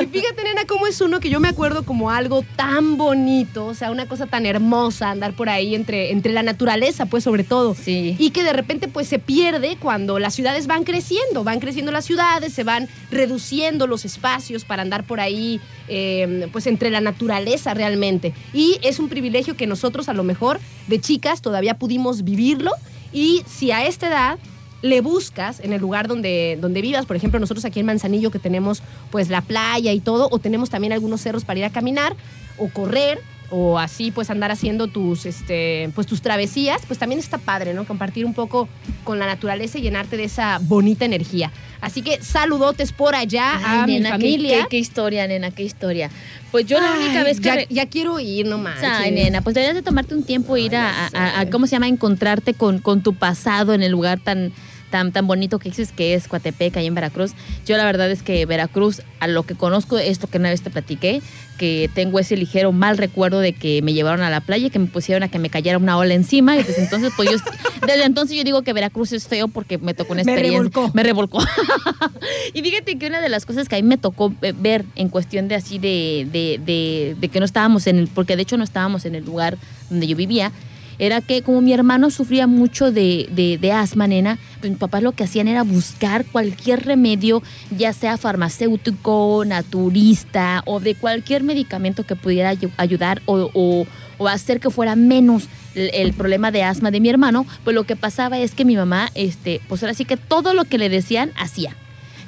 Speaker 1: Y fíjate, nena, cómo es uno que yo me acuerdo como algo tan bonito, o sea, una cosa tan hermosa, andar por ahí entre, entre la naturaleza, pues sobre todo.
Speaker 2: Sí.
Speaker 1: Y que de repente pues se pierde cuando las ciudades van creciendo, van creciendo las ciudades, se van reduciendo los espacios para andar por ahí, eh, pues entre la naturaleza realmente. Y es un privilegio que nosotros a lo mejor de chicas todavía pudimos vivirlo y si a esta edad le buscas en el lugar donde, donde vivas, por ejemplo, nosotros aquí en Manzanillo que tenemos pues la playa y todo, o tenemos también algunos cerros para ir a caminar o correr, o así pues andar haciendo tus, este, pues tus travesías, pues también está padre, ¿no? Compartir un poco con la naturaleza y llenarte de esa bonita energía. Así que saludotes por allá a
Speaker 2: Ay,
Speaker 1: mi
Speaker 2: nena, qué-
Speaker 1: familia.
Speaker 2: Qué, qué historia, nena, qué historia. Pues yo la única
Speaker 1: Ay,
Speaker 2: vez que...
Speaker 1: ya,
Speaker 2: re-
Speaker 1: ya quiero ir, no manches.
Speaker 2: Ay, nena, pues deberías de tomarte un tiempo e ir a, a-. ¿cómo se llama? Encontrarte con, con tu pasado en el lugar tan, tan, tan bonito que dices que es Coatepec, ahí en Veracruz. Yo la verdad es que Veracruz, a lo que conozco, esto que una vez te platiqué, que tengo ese ligero mal recuerdo de que me llevaron a la playa y que me pusieron a que me cayera una ola encima. Y desde entonces, pues yo, desde entonces yo digo que Veracruz es feo porque me tocó una
Speaker 1: Me
Speaker 2: experiencia.
Speaker 1: revolcó.
Speaker 2: Me revolcó. y fíjate que una de las cosas que a mí me tocó ver en cuestión de así de, de, de- de que no estábamos en el, porque de hecho no estábamos en el lugar donde yo vivía, era que como mi hermano sufría mucho de, de, asma, nena, pues mis papás lo que hacían era buscar cualquier remedio, ya sea farmacéutico, naturista o de cualquier medicamento que pudiera ayu- ayudar o, o- hacer que fuera menos el, el problema de asma de mi hermano, pues lo que pasaba es que mi mamá, este, pues ahora sí que todo lo que le decían, hacía.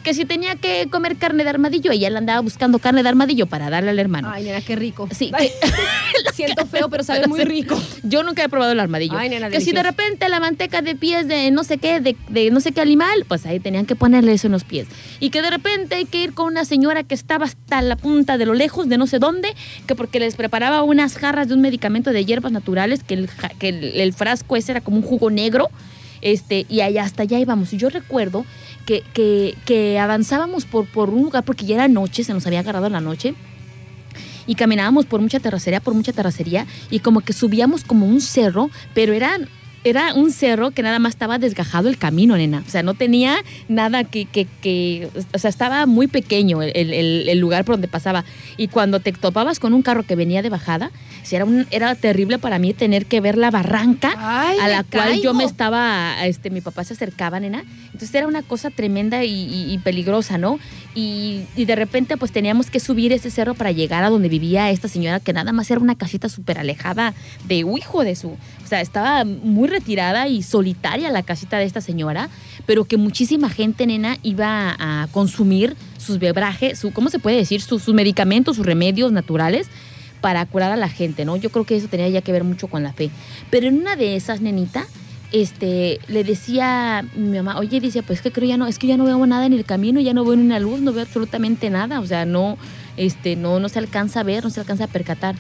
Speaker 2: Que si tenía que comer carne de armadillo, ella le andaba buscando carne de armadillo para darle al hermano.
Speaker 1: Ay, nena, qué rico.
Speaker 2: Sí,
Speaker 1: Siento feo, pero sabe muy rico.
Speaker 2: Yo nunca he probado el armadillo.
Speaker 1: Ay, nena,
Speaker 2: que si de repente la manteca de pies de no sé qué, de, de no sé qué animal, pues ahí tenían que ponerle eso en los pies. Y que de repente hay que ir con una señora que estaba hasta la punta de lo lejos, de no sé dónde, que porque les preparaba unas jarras de un medicamento de hierbas naturales, que el, que el, el frasco ese era como un jugo negro. Este, y allá hasta allá íbamos. Y yo recuerdo que, que, que avanzábamos por, por un lugar, porque ya era noche, se nos había agarrado la noche y caminábamos por mucha terracería, por mucha terracería, y como que subíamos como un cerro, pero era, era un cerro que nada más estaba desgajado el camino, nena. O sea, no tenía nada que, que, que- o sea, estaba muy pequeño el, el- el lugar por donde pasaba. Y cuando te topabas con un carro que venía de bajada, era, un, era terrible para mí tener que ver la barranca
Speaker 1: Ay,
Speaker 2: a la cual yo
Speaker 1: caigo.
Speaker 2: me estaba, este, mi papá se acercaba, nena. Entonces era una cosa tremenda y, y- y peligrosa, ¿no? Y, y de repente pues teníamos que subir ese cerro para llegar a donde vivía esta señora que nada más era una casita súper alejada de hijo de su... O sea, estaba muy retirada y solitaria la casita de esta señora, pero que muchísima gente, nena, iba a consumir sus bebrajes, su, ¿cómo se puede decir? Sus, sus medicamentos, sus remedios naturales para curar a la gente, ¿no? Yo creo que eso tenía ya que ver mucho con la fe. Pero en una de esas, nenita, este, le decía mi mamá, oye, dice, pues que creo ya no, es que ya no veo nada en el camino, ya no veo ni una luz, no veo absolutamente nada, o sea, no, este, no, no se alcanza a ver, no se alcanza a percatar.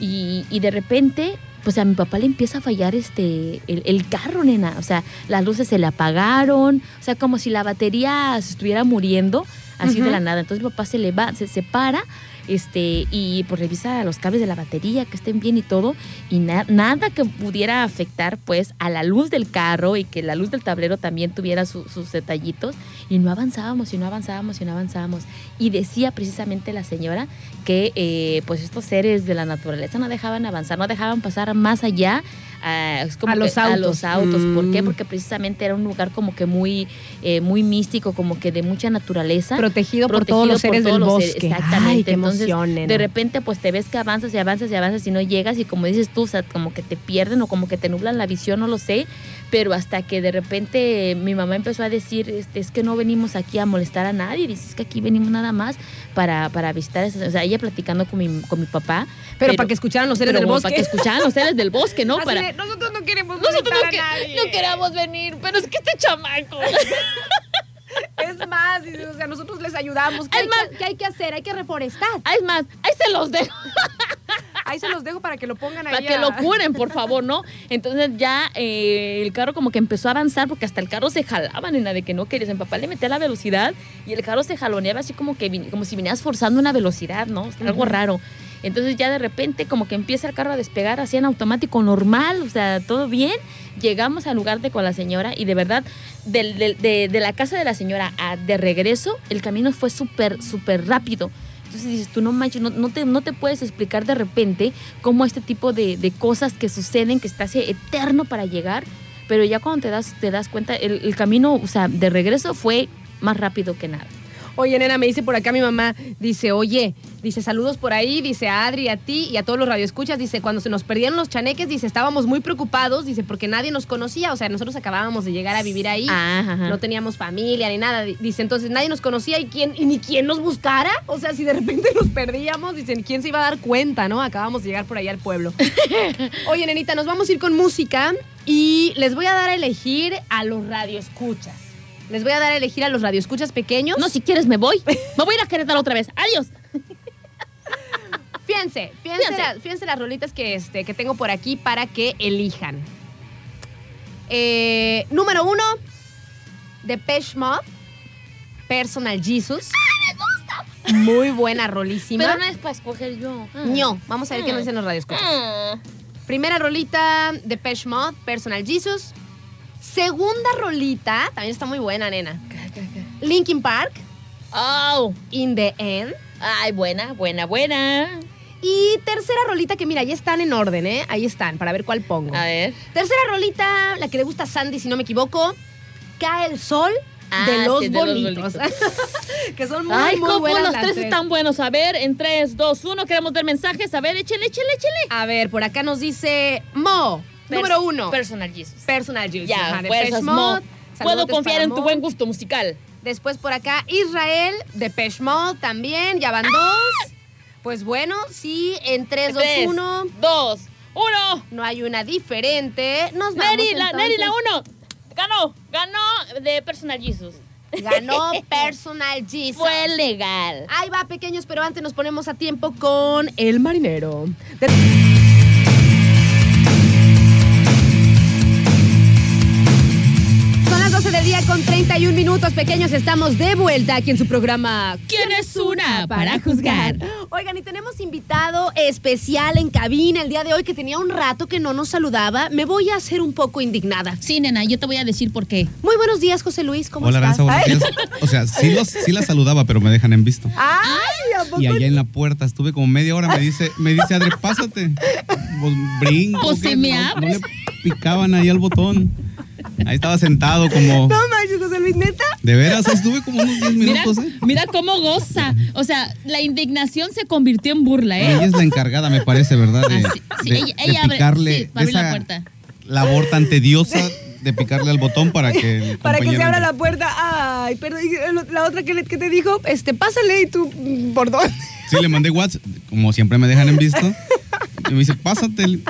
Speaker 2: Y, y de repente, pues a mi papá le empieza a fallar este, el, el carro, nena, o sea, las luces se le apagaron, o sea, como si la batería se estuviera muriendo, así de la nada. Entonces mi papá se le va, se separa, este, y pues revisa los cables de la batería, que estén bien y todo, y na- nada que pudiera afectar pues a la luz del carro y que la luz del tablero también tuviera su- sus detallitos, y no avanzábamos, y no avanzábamos, y no avanzábamos. Y decía precisamente la señora que eh, pues estos seres de la naturaleza no dejaban avanzar, no dejaban pasar más allá ah, es como
Speaker 1: A
Speaker 2: que
Speaker 1: los
Speaker 2: a
Speaker 1: autos.
Speaker 2: los autos. ¿Por qué?
Speaker 1: Mm.
Speaker 2: Porque precisamente era un lugar como que muy, eh, muy místico, como que de mucha naturaleza
Speaker 1: Protegido, por todos los seres
Speaker 2: todos
Speaker 1: del
Speaker 2: los seres,
Speaker 1: bosque.
Speaker 2: exactamente.
Speaker 1: Ay, qué
Speaker 2: Entonces, de repente, pues te ves que avanzas y avanzas y avanzas y no llegas y como dices tú, o sea, como que te pierden o como que te nublan la visión, no lo sé. Pero hasta que de repente mi mamá empezó a decir, este, es que no venimos aquí a molestar a nadie, dices que aquí venimos nada más para, para visitar, esas- o sea, ella platicando con mi, con mi papá.
Speaker 1: Pero, para que escucharan los seres del bosque.
Speaker 2: Para que escucharan los seres del bosque, ¿no?
Speaker 1: Así
Speaker 2: para,
Speaker 1: de, nosotros no queremos
Speaker 2: nosotros no, que-
Speaker 1: a nadie.
Speaker 2: no queramos venir, pero es que este chamaco.
Speaker 1: Es más, o sea, nosotros les ayudamos. ¿Qué,
Speaker 2: Es
Speaker 1: hay,
Speaker 2: más-
Speaker 1: que, qué hay que hacer? Hay que reforestar.
Speaker 2: Ah, es más, ahí se los dejo.
Speaker 1: Ahí se los dejo para que lo pongan ahí.
Speaker 2: para que lo curen, por favor, ¿no? Entonces ya eh, el carro como que empezó a avanzar porque hasta el carro se jalaba, nena, de que no querías. Mi papá le metía la velocidad y el carro se jaloneaba así como que como si vinieras forzando una velocidad, ¿no? Algo raro. Entonces ya de repente como que empieza el carro a despegar así en automático normal, o sea, todo bien. Llegamos al lugar de con la señora y de verdad, de, de la casa de la señora a de regreso, el camino fue súper, súper rápido. Entonces dices, tú no manches, no, no te, no te puedes explicar de repente cómo este tipo de, de cosas que suceden, que hace eterno para llegar, pero ya cuando te das, te das cuenta, el, el camino, o sea, de regreso fue más rápido que nada.
Speaker 1: Oye, nena, me dice por acá mi mamá, dice, oye, dice, saludos por ahí, dice a Adri, a ti y a todos los radioescuchas, dice, cuando se nos perdieron los chaneques, dice, estábamos muy preocupados, dice, porque nadie nos conocía, o sea, nosotros acabábamos de llegar a vivir ahí,
Speaker 2: Ajá, ajá.
Speaker 1: no teníamos familia ni nada, dice, entonces nadie nos conocía y quién, y ni quién nos buscara, o sea, si de repente nos perdíamos, dicen, ¿quién se iba a dar cuenta, no? Acabamos de llegar por ahí al pueblo. Oye, nenita, nos vamos a ir con música y les voy a dar a elegir a los radioescuchas. Les voy a dar a elegir a los radioescuchas pequeños.
Speaker 2: No, si quieres me voy. Me voy a ir a Querétaro otra vez. Adiós.
Speaker 1: Fíjense, fíjense,
Speaker 2: Fíjense.
Speaker 1: la- fíjense las rolitas que, este, que tengo por aquí para que elijan. Eh, número uno, Depeche Mode, Personal Jesus. Muy buena rolísima.
Speaker 2: Pero no es para escoger yo. Ah.
Speaker 1: Ño, vamos a ver qué nos dicen los radioescuchas.
Speaker 2: Ah.
Speaker 1: Primera rolita, Depeche Mode, Personal Jesus. Segunda rolita, también está muy buena, nena. Linkin Park,
Speaker 2: Oh.
Speaker 1: In the End.
Speaker 2: Ay, buena, buena, buena.
Speaker 1: Y tercera rolita que mira, ya están en orden, ¿eh? Ahí están, para ver cuál pongo.
Speaker 2: A ver.
Speaker 1: Tercera rolita, la que le gusta a Sandy, si no me equivoco. Cae el sol
Speaker 2: Ah,
Speaker 1: de los
Speaker 2: sí, de los
Speaker 1: bonitos. que son muy,
Speaker 2: Ay,
Speaker 1: muy
Speaker 2: ¿cómo
Speaker 1: buenas
Speaker 2: los
Speaker 1: las
Speaker 2: tres
Speaker 1: tres.
Speaker 2: están buenos? A ver, en 3, 2, 1, queremos ver mensajes. A ver, échele, échele, échele.
Speaker 1: A ver, por acá nos dice Mo, número uno.
Speaker 2: Personal Jesus.
Speaker 1: Personal Juice.
Speaker 2: Ya, fuerzas,
Speaker 1: Depeche
Speaker 2: Mo.
Speaker 1: Mode.
Speaker 2: Puedo confiar en tu buen gusto musical.
Speaker 1: Después por acá Israel de Mode también, ya van dos. Pues bueno, sí, en 3, 2,
Speaker 2: Tres,
Speaker 1: 1
Speaker 2: dos, uno.
Speaker 1: no hay una diferente. Nos vamos
Speaker 2: Neri, la. Neri, la uno. Ganó, ganó de Personal Jesus.
Speaker 1: Ganó Personal Jesus.
Speaker 2: Fue legal.
Speaker 1: Ahí va, pequeños, pero antes nos ponemos a tiempo con El Marinero. De- 12 del día con 31 minutos, pequeños. Estamos de vuelta aquí en su programa
Speaker 2: ¿Quién es una para juzgar?
Speaker 1: Oigan, y tenemos invitado especial en cabina el día de hoy que tenía un rato que no nos saludaba. Me voy a hacer un poco indignada.
Speaker 2: Sí, nena, yo te voy a decir por qué.
Speaker 1: Muy buenos días, José Luis. ¿Cómo
Speaker 5: Hola,
Speaker 1: estás?
Speaker 5: Aranza, buenos días. O sea, sí, los, sí la saludaba, pero me dejan en visto.
Speaker 1: Ay, ¿a poco
Speaker 5: Y allá en la puerta estuve como media hora, me dice, me dice Adri, pásate. Pues brinco.
Speaker 2: Pues, si me
Speaker 5: no, no
Speaker 2: abres.
Speaker 5: le picaban ahí al botón. Ahí estaba sentado como.
Speaker 1: No manches, José Luis, neta.
Speaker 5: De veras, estuve como unos 10
Speaker 2: Mira,
Speaker 5: minutos, ¿eh?
Speaker 2: mira cómo goza. O sea, la indignación se convirtió en burla, ¿eh?
Speaker 5: Ella es la encargada, me parece, ¿verdad? De,
Speaker 2: Ah, sí,
Speaker 5: de-
Speaker 2: ella-
Speaker 5: de
Speaker 2: ella abre-
Speaker 5: picarle
Speaker 2: sí, para abrir la
Speaker 5: esa
Speaker 2: puerta.
Speaker 5: labor tan tediosa de picarle al botón para que el
Speaker 1: Para que se abra la puerta. Ay, pero ¿y la otra que, le- que te dijo, este, pásale y tú, mm, ¿por dónde?
Speaker 5: Sí, le mandé WhatsApp, como siempre me dejan en visto. Y me dice, pásate.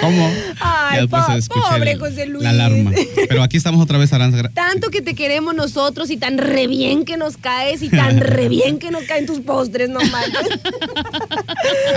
Speaker 5: ¿Cómo?
Speaker 1: Ay, po- pobre
Speaker 5: el-
Speaker 1: José Luis.
Speaker 5: La alarma. Pero aquí estamos otra vez, Aranza.
Speaker 1: Tanto que te queremos nosotros y tan re bien que nos caes y tan re bien que nos caen tus postres, no manches.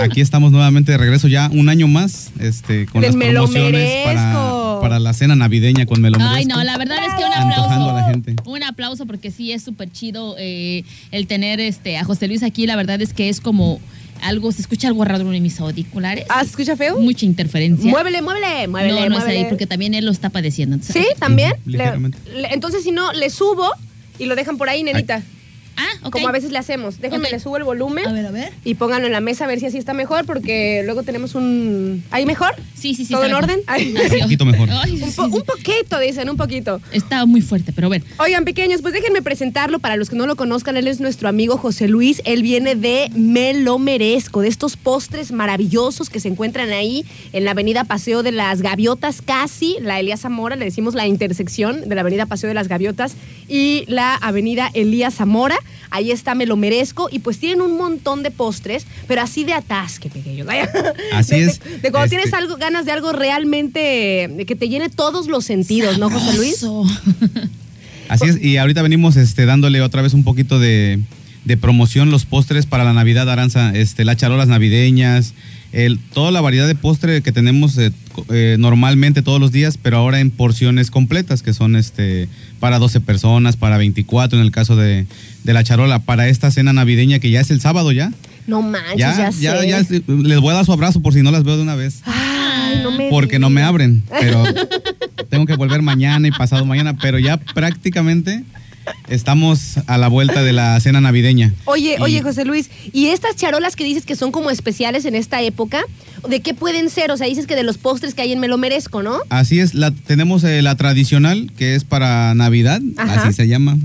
Speaker 5: Aquí estamos nuevamente de regreso ya un año más este, con
Speaker 1: Del
Speaker 5: las
Speaker 1: Me lo
Speaker 5: promociones para,
Speaker 1: merezco.
Speaker 5: para la cena navideña con Me lo
Speaker 2: Ay,
Speaker 5: merezco.
Speaker 2: no, la verdad es que un
Speaker 5: Antojando a la
Speaker 2: aplauso.
Speaker 5: gente.
Speaker 2: Un aplauso porque sí es súper chido eh, el tener este a José Luis aquí. La verdad es que es como algo, se escucha algo raro en mis auriculares.
Speaker 1: ¿Ah, se escucha feo?
Speaker 2: Mucha interferencia.
Speaker 1: Muévele, muévele, muévele,
Speaker 2: no, no es ahí porque también él lo está padeciendo. Entonces,
Speaker 1: ¿Sí? ¿También? Le- le- entonces, si no, le subo y lo dejan por ahí, nenita.
Speaker 2: Ah, ok.
Speaker 1: Como a veces le hacemos. Déjenme,
Speaker 2: Ok.
Speaker 1: le subo el volumen.
Speaker 2: A ver, a ver.
Speaker 1: Y pónganlo en la mesa a ver si así está mejor, porque luego tenemos un... ¿Ahí mejor?
Speaker 2: Sí, sí, sí.
Speaker 1: ¿Todo
Speaker 2: está
Speaker 1: en
Speaker 2: mejor.
Speaker 1: orden? Ay.
Speaker 5: Un poquito mejor.
Speaker 2: Ay, sí,
Speaker 1: Un,
Speaker 2: sí,
Speaker 1: po-
Speaker 2: sí.
Speaker 1: un poquito, dicen, un poquito.
Speaker 2: Está muy fuerte, pero bueno.
Speaker 1: Oigan, pequeños, pues déjenme presentarlo para los que no lo conozcan. Él es nuestro amigo José Luis. Él viene de Me lo merezco, de estos postres maravillosos que se encuentran ahí en la avenida Paseo de las Gaviotas, casi la Elías Zamora, le decimos la intersección de la avenida Paseo de las Gaviotas y la avenida Elías Zamora. Ahí está Me lo merezco y pues tienen un montón de postres, pero así de atasque, pequeños.
Speaker 5: Así
Speaker 1: De-
Speaker 5: es.
Speaker 1: De, cuando
Speaker 5: Este-
Speaker 1: tienes algo, ganas de algo realmente de que te llene todos los sentidos, ¿no, José Luis?
Speaker 2: Eso.
Speaker 5: Así es, y ahorita venimos este, dándole otra vez un poquito de, de promoción los postres para la Navidad, Aranza, este, las charolas navideñas, el, toda la variedad de postre que tenemos eh, eh, normalmente todos los días, pero ahora en porciones completas, que son este, para 12 personas, para 24 en el caso de, de la charola, para esta cena navideña que ya es el sábado ya.
Speaker 1: No manches,
Speaker 5: Ya,
Speaker 1: ya,
Speaker 5: ya,
Speaker 1: sé.
Speaker 5: ya, sí, les voy a dar su abrazo por si no las veo de una vez.
Speaker 1: Ay, no me
Speaker 5: Porque no me abren, pero tengo que volver mañana y pasado mañana, pero ya prácticamente estamos a la vuelta de la cena navideña.
Speaker 1: Oye,
Speaker 5: Y-
Speaker 1: oye, José Luis, ¿y estas charolas que dices que son como especiales en esta época? ¿De qué pueden ser? O sea, dices que de los postres que hay en Me lo merezco, ¿no?
Speaker 5: Así es, la, tenemos eh, la tradicional, que es para Navidad,
Speaker 1: Ajá.
Speaker 5: así se llama,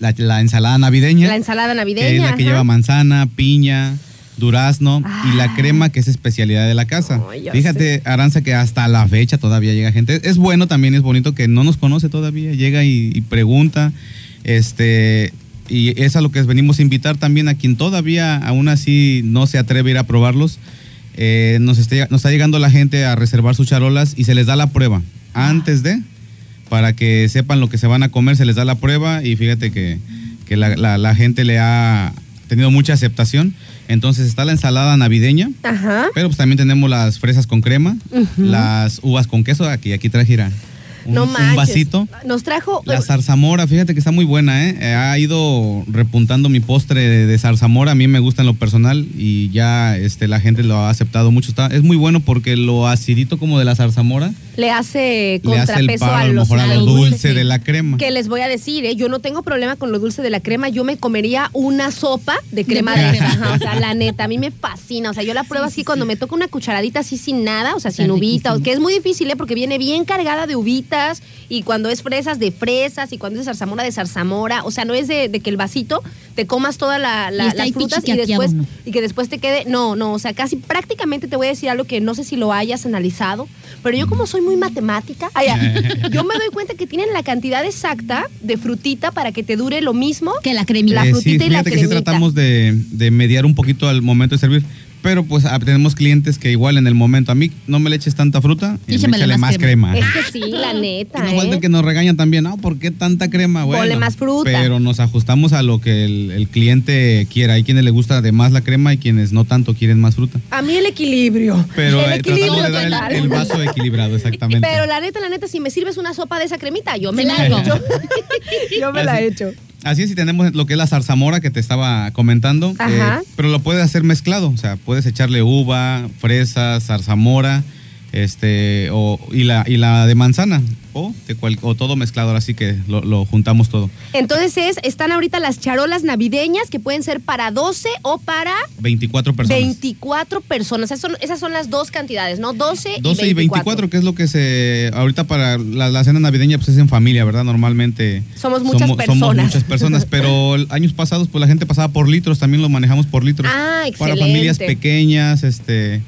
Speaker 5: la, la ensalada navideña.
Speaker 1: La ensalada navideña.
Speaker 5: que es la que lleva manzana, piña, durazno y la
Speaker 1: Ah.
Speaker 5: crema, que es especialidad de la casa. Fíjate, Aranza, que hasta la fecha todavía llega gente. Es bueno también, es bonito que no nos conoce todavía, llega y, y pregunta. Este, y es a lo que venimos a invitar también a quien todavía aún así no se atreve a ir a probarlos. Eh, nos, está, nos está llegando la gente a reservar sus charolas y se les da la prueba antes de, para que sepan lo que se van a comer, se les da la prueba y fíjate que, que la, la- la gente le ha tenido mucha aceptación. Entonces está la ensalada navideña,
Speaker 1: Ajá.
Speaker 5: pero pues también tenemos las fresas con crema, las uvas con queso, aquí, aquí traje un,
Speaker 1: no
Speaker 5: un
Speaker 1: manches.
Speaker 5: vasito.
Speaker 1: Nos trajo.
Speaker 5: La zarzamora, fíjate que está muy buena, ¿eh? Eh, Ha ido repuntando mi postre de, de zarzamora, a mí me gusta en lo personal y ya este, la gente lo ha aceptado mucho. Está, es muy bueno porque lo acidito como de la zarzamora
Speaker 1: le hace
Speaker 5: le hace el
Speaker 1: contrapeso
Speaker 5: paro a
Speaker 1: a
Speaker 5: lo
Speaker 1: los
Speaker 5: mejor a lo dulce
Speaker 1: sí.
Speaker 5: de la crema.
Speaker 1: Que les voy a decir, ¿eh? yo no tengo problema con lo dulce de la crema. Yo me comería una sopa de crema de,
Speaker 2: De crema.
Speaker 1: Ajá, O sea, la neta, a mí me fascina. O sea, yo la pruebo así cuando me toca una cucharadita así sin nada, o sea,
Speaker 2: Está
Speaker 1: sin uvita,
Speaker 2: riquísimo.
Speaker 1: que es muy difícil, ¿eh? Porque viene bien cargada de uvita y cuando es fresas de fresas, y cuando es zarzamora de zarzamora. O sea, no es de, de que el vasito te comas todas la, la- las frutas y después,
Speaker 2: ¿no?
Speaker 1: y que después te quede. No, no, o sea, casi prácticamente te voy a decir algo que no sé si lo hayas analizado, pero yo como soy muy matemática, yo me doy cuenta que tienen la cantidad exacta de frutita para que te dure lo mismo
Speaker 2: Que la cremita.
Speaker 1: La
Speaker 5: Eh,
Speaker 1: frutita
Speaker 5: sí,
Speaker 1: y la
Speaker 5: fíjate que sí
Speaker 1: cremita.
Speaker 5: tratamos de, de mediar un poquito al momento de servir. Pero pues ah, tenemos clientes que igual en el momento, a mí no me le eches tanta fruta, y
Speaker 2: Échamele
Speaker 5: échale
Speaker 2: más
Speaker 5: más crema.
Speaker 1: Es que sí, la neta.
Speaker 5: Y no falta
Speaker 1: ¿eh?
Speaker 5: el que nos regañan también, no, ¿por qué tanta crema? Bueno,
Speaker 1: Ponle más fruta.
Speaker 5: Pero nos ajustamos a lo que el, el cliente quiera. Hay quienes le gusta de más la crema y quienes no tanto quieren más fruta.
Speaker 1: A mí el equilibrio.
Speaker 5: Pero
Speaker 1: el
Speaker 5: eh,
Speaker 1: equilibrio
Speaker 5: tratamos de dar el, el vaso equilibrado, exactamente.
Speaker 1: Pero la neta, la neta, si me sirves una sopa de esa cremita, yo me
Speaker 2: Se
Speaker 1: la
Speaker 2: la hago.
Speaker 1: hecho. yo me la he hecho.
Speaker 5: Así es, y tenemos lo que es la zarzamora que te estaba comentando,
Speaker 1: Ajá.
Speaker 5: eh, pero lo puedes hacer mezclado, o sea, puedes echarle uva, fresa, zarzamora, este, o, y, la, y la de manzana, o, de cual- o todo mezclado, así que lo, lo juntamos todo.
Speaker 1: Entonces es, están ahorita las charolas navideñas que pueden ser para 12 o para
Speaker 5: 24 personas.
Speaker 1: 24 personas. Esas son, esas son las dos cantidades, ¿no? 12,
Speaker 5: 12
Speaker 1: y
Speaker 5: y
Speaker 1: 24.
Speaker 5: 24, que es lo que se. Ahorita para la, la cena navideña, pues es en familia, ¿verdad? Normalmente.
Speaker 1: Somos muchas
Speaker 5: Somos
Speaker 1: personas.
Speaker 5: muchas personas, pero años pasados, pues la gente pasaba por litros, también lo manejamos por litros.
Speaker 1: Ah,
Speaker 5: Para
Speaker 1: excelente.
Speaker 5: familias pequeñas, este.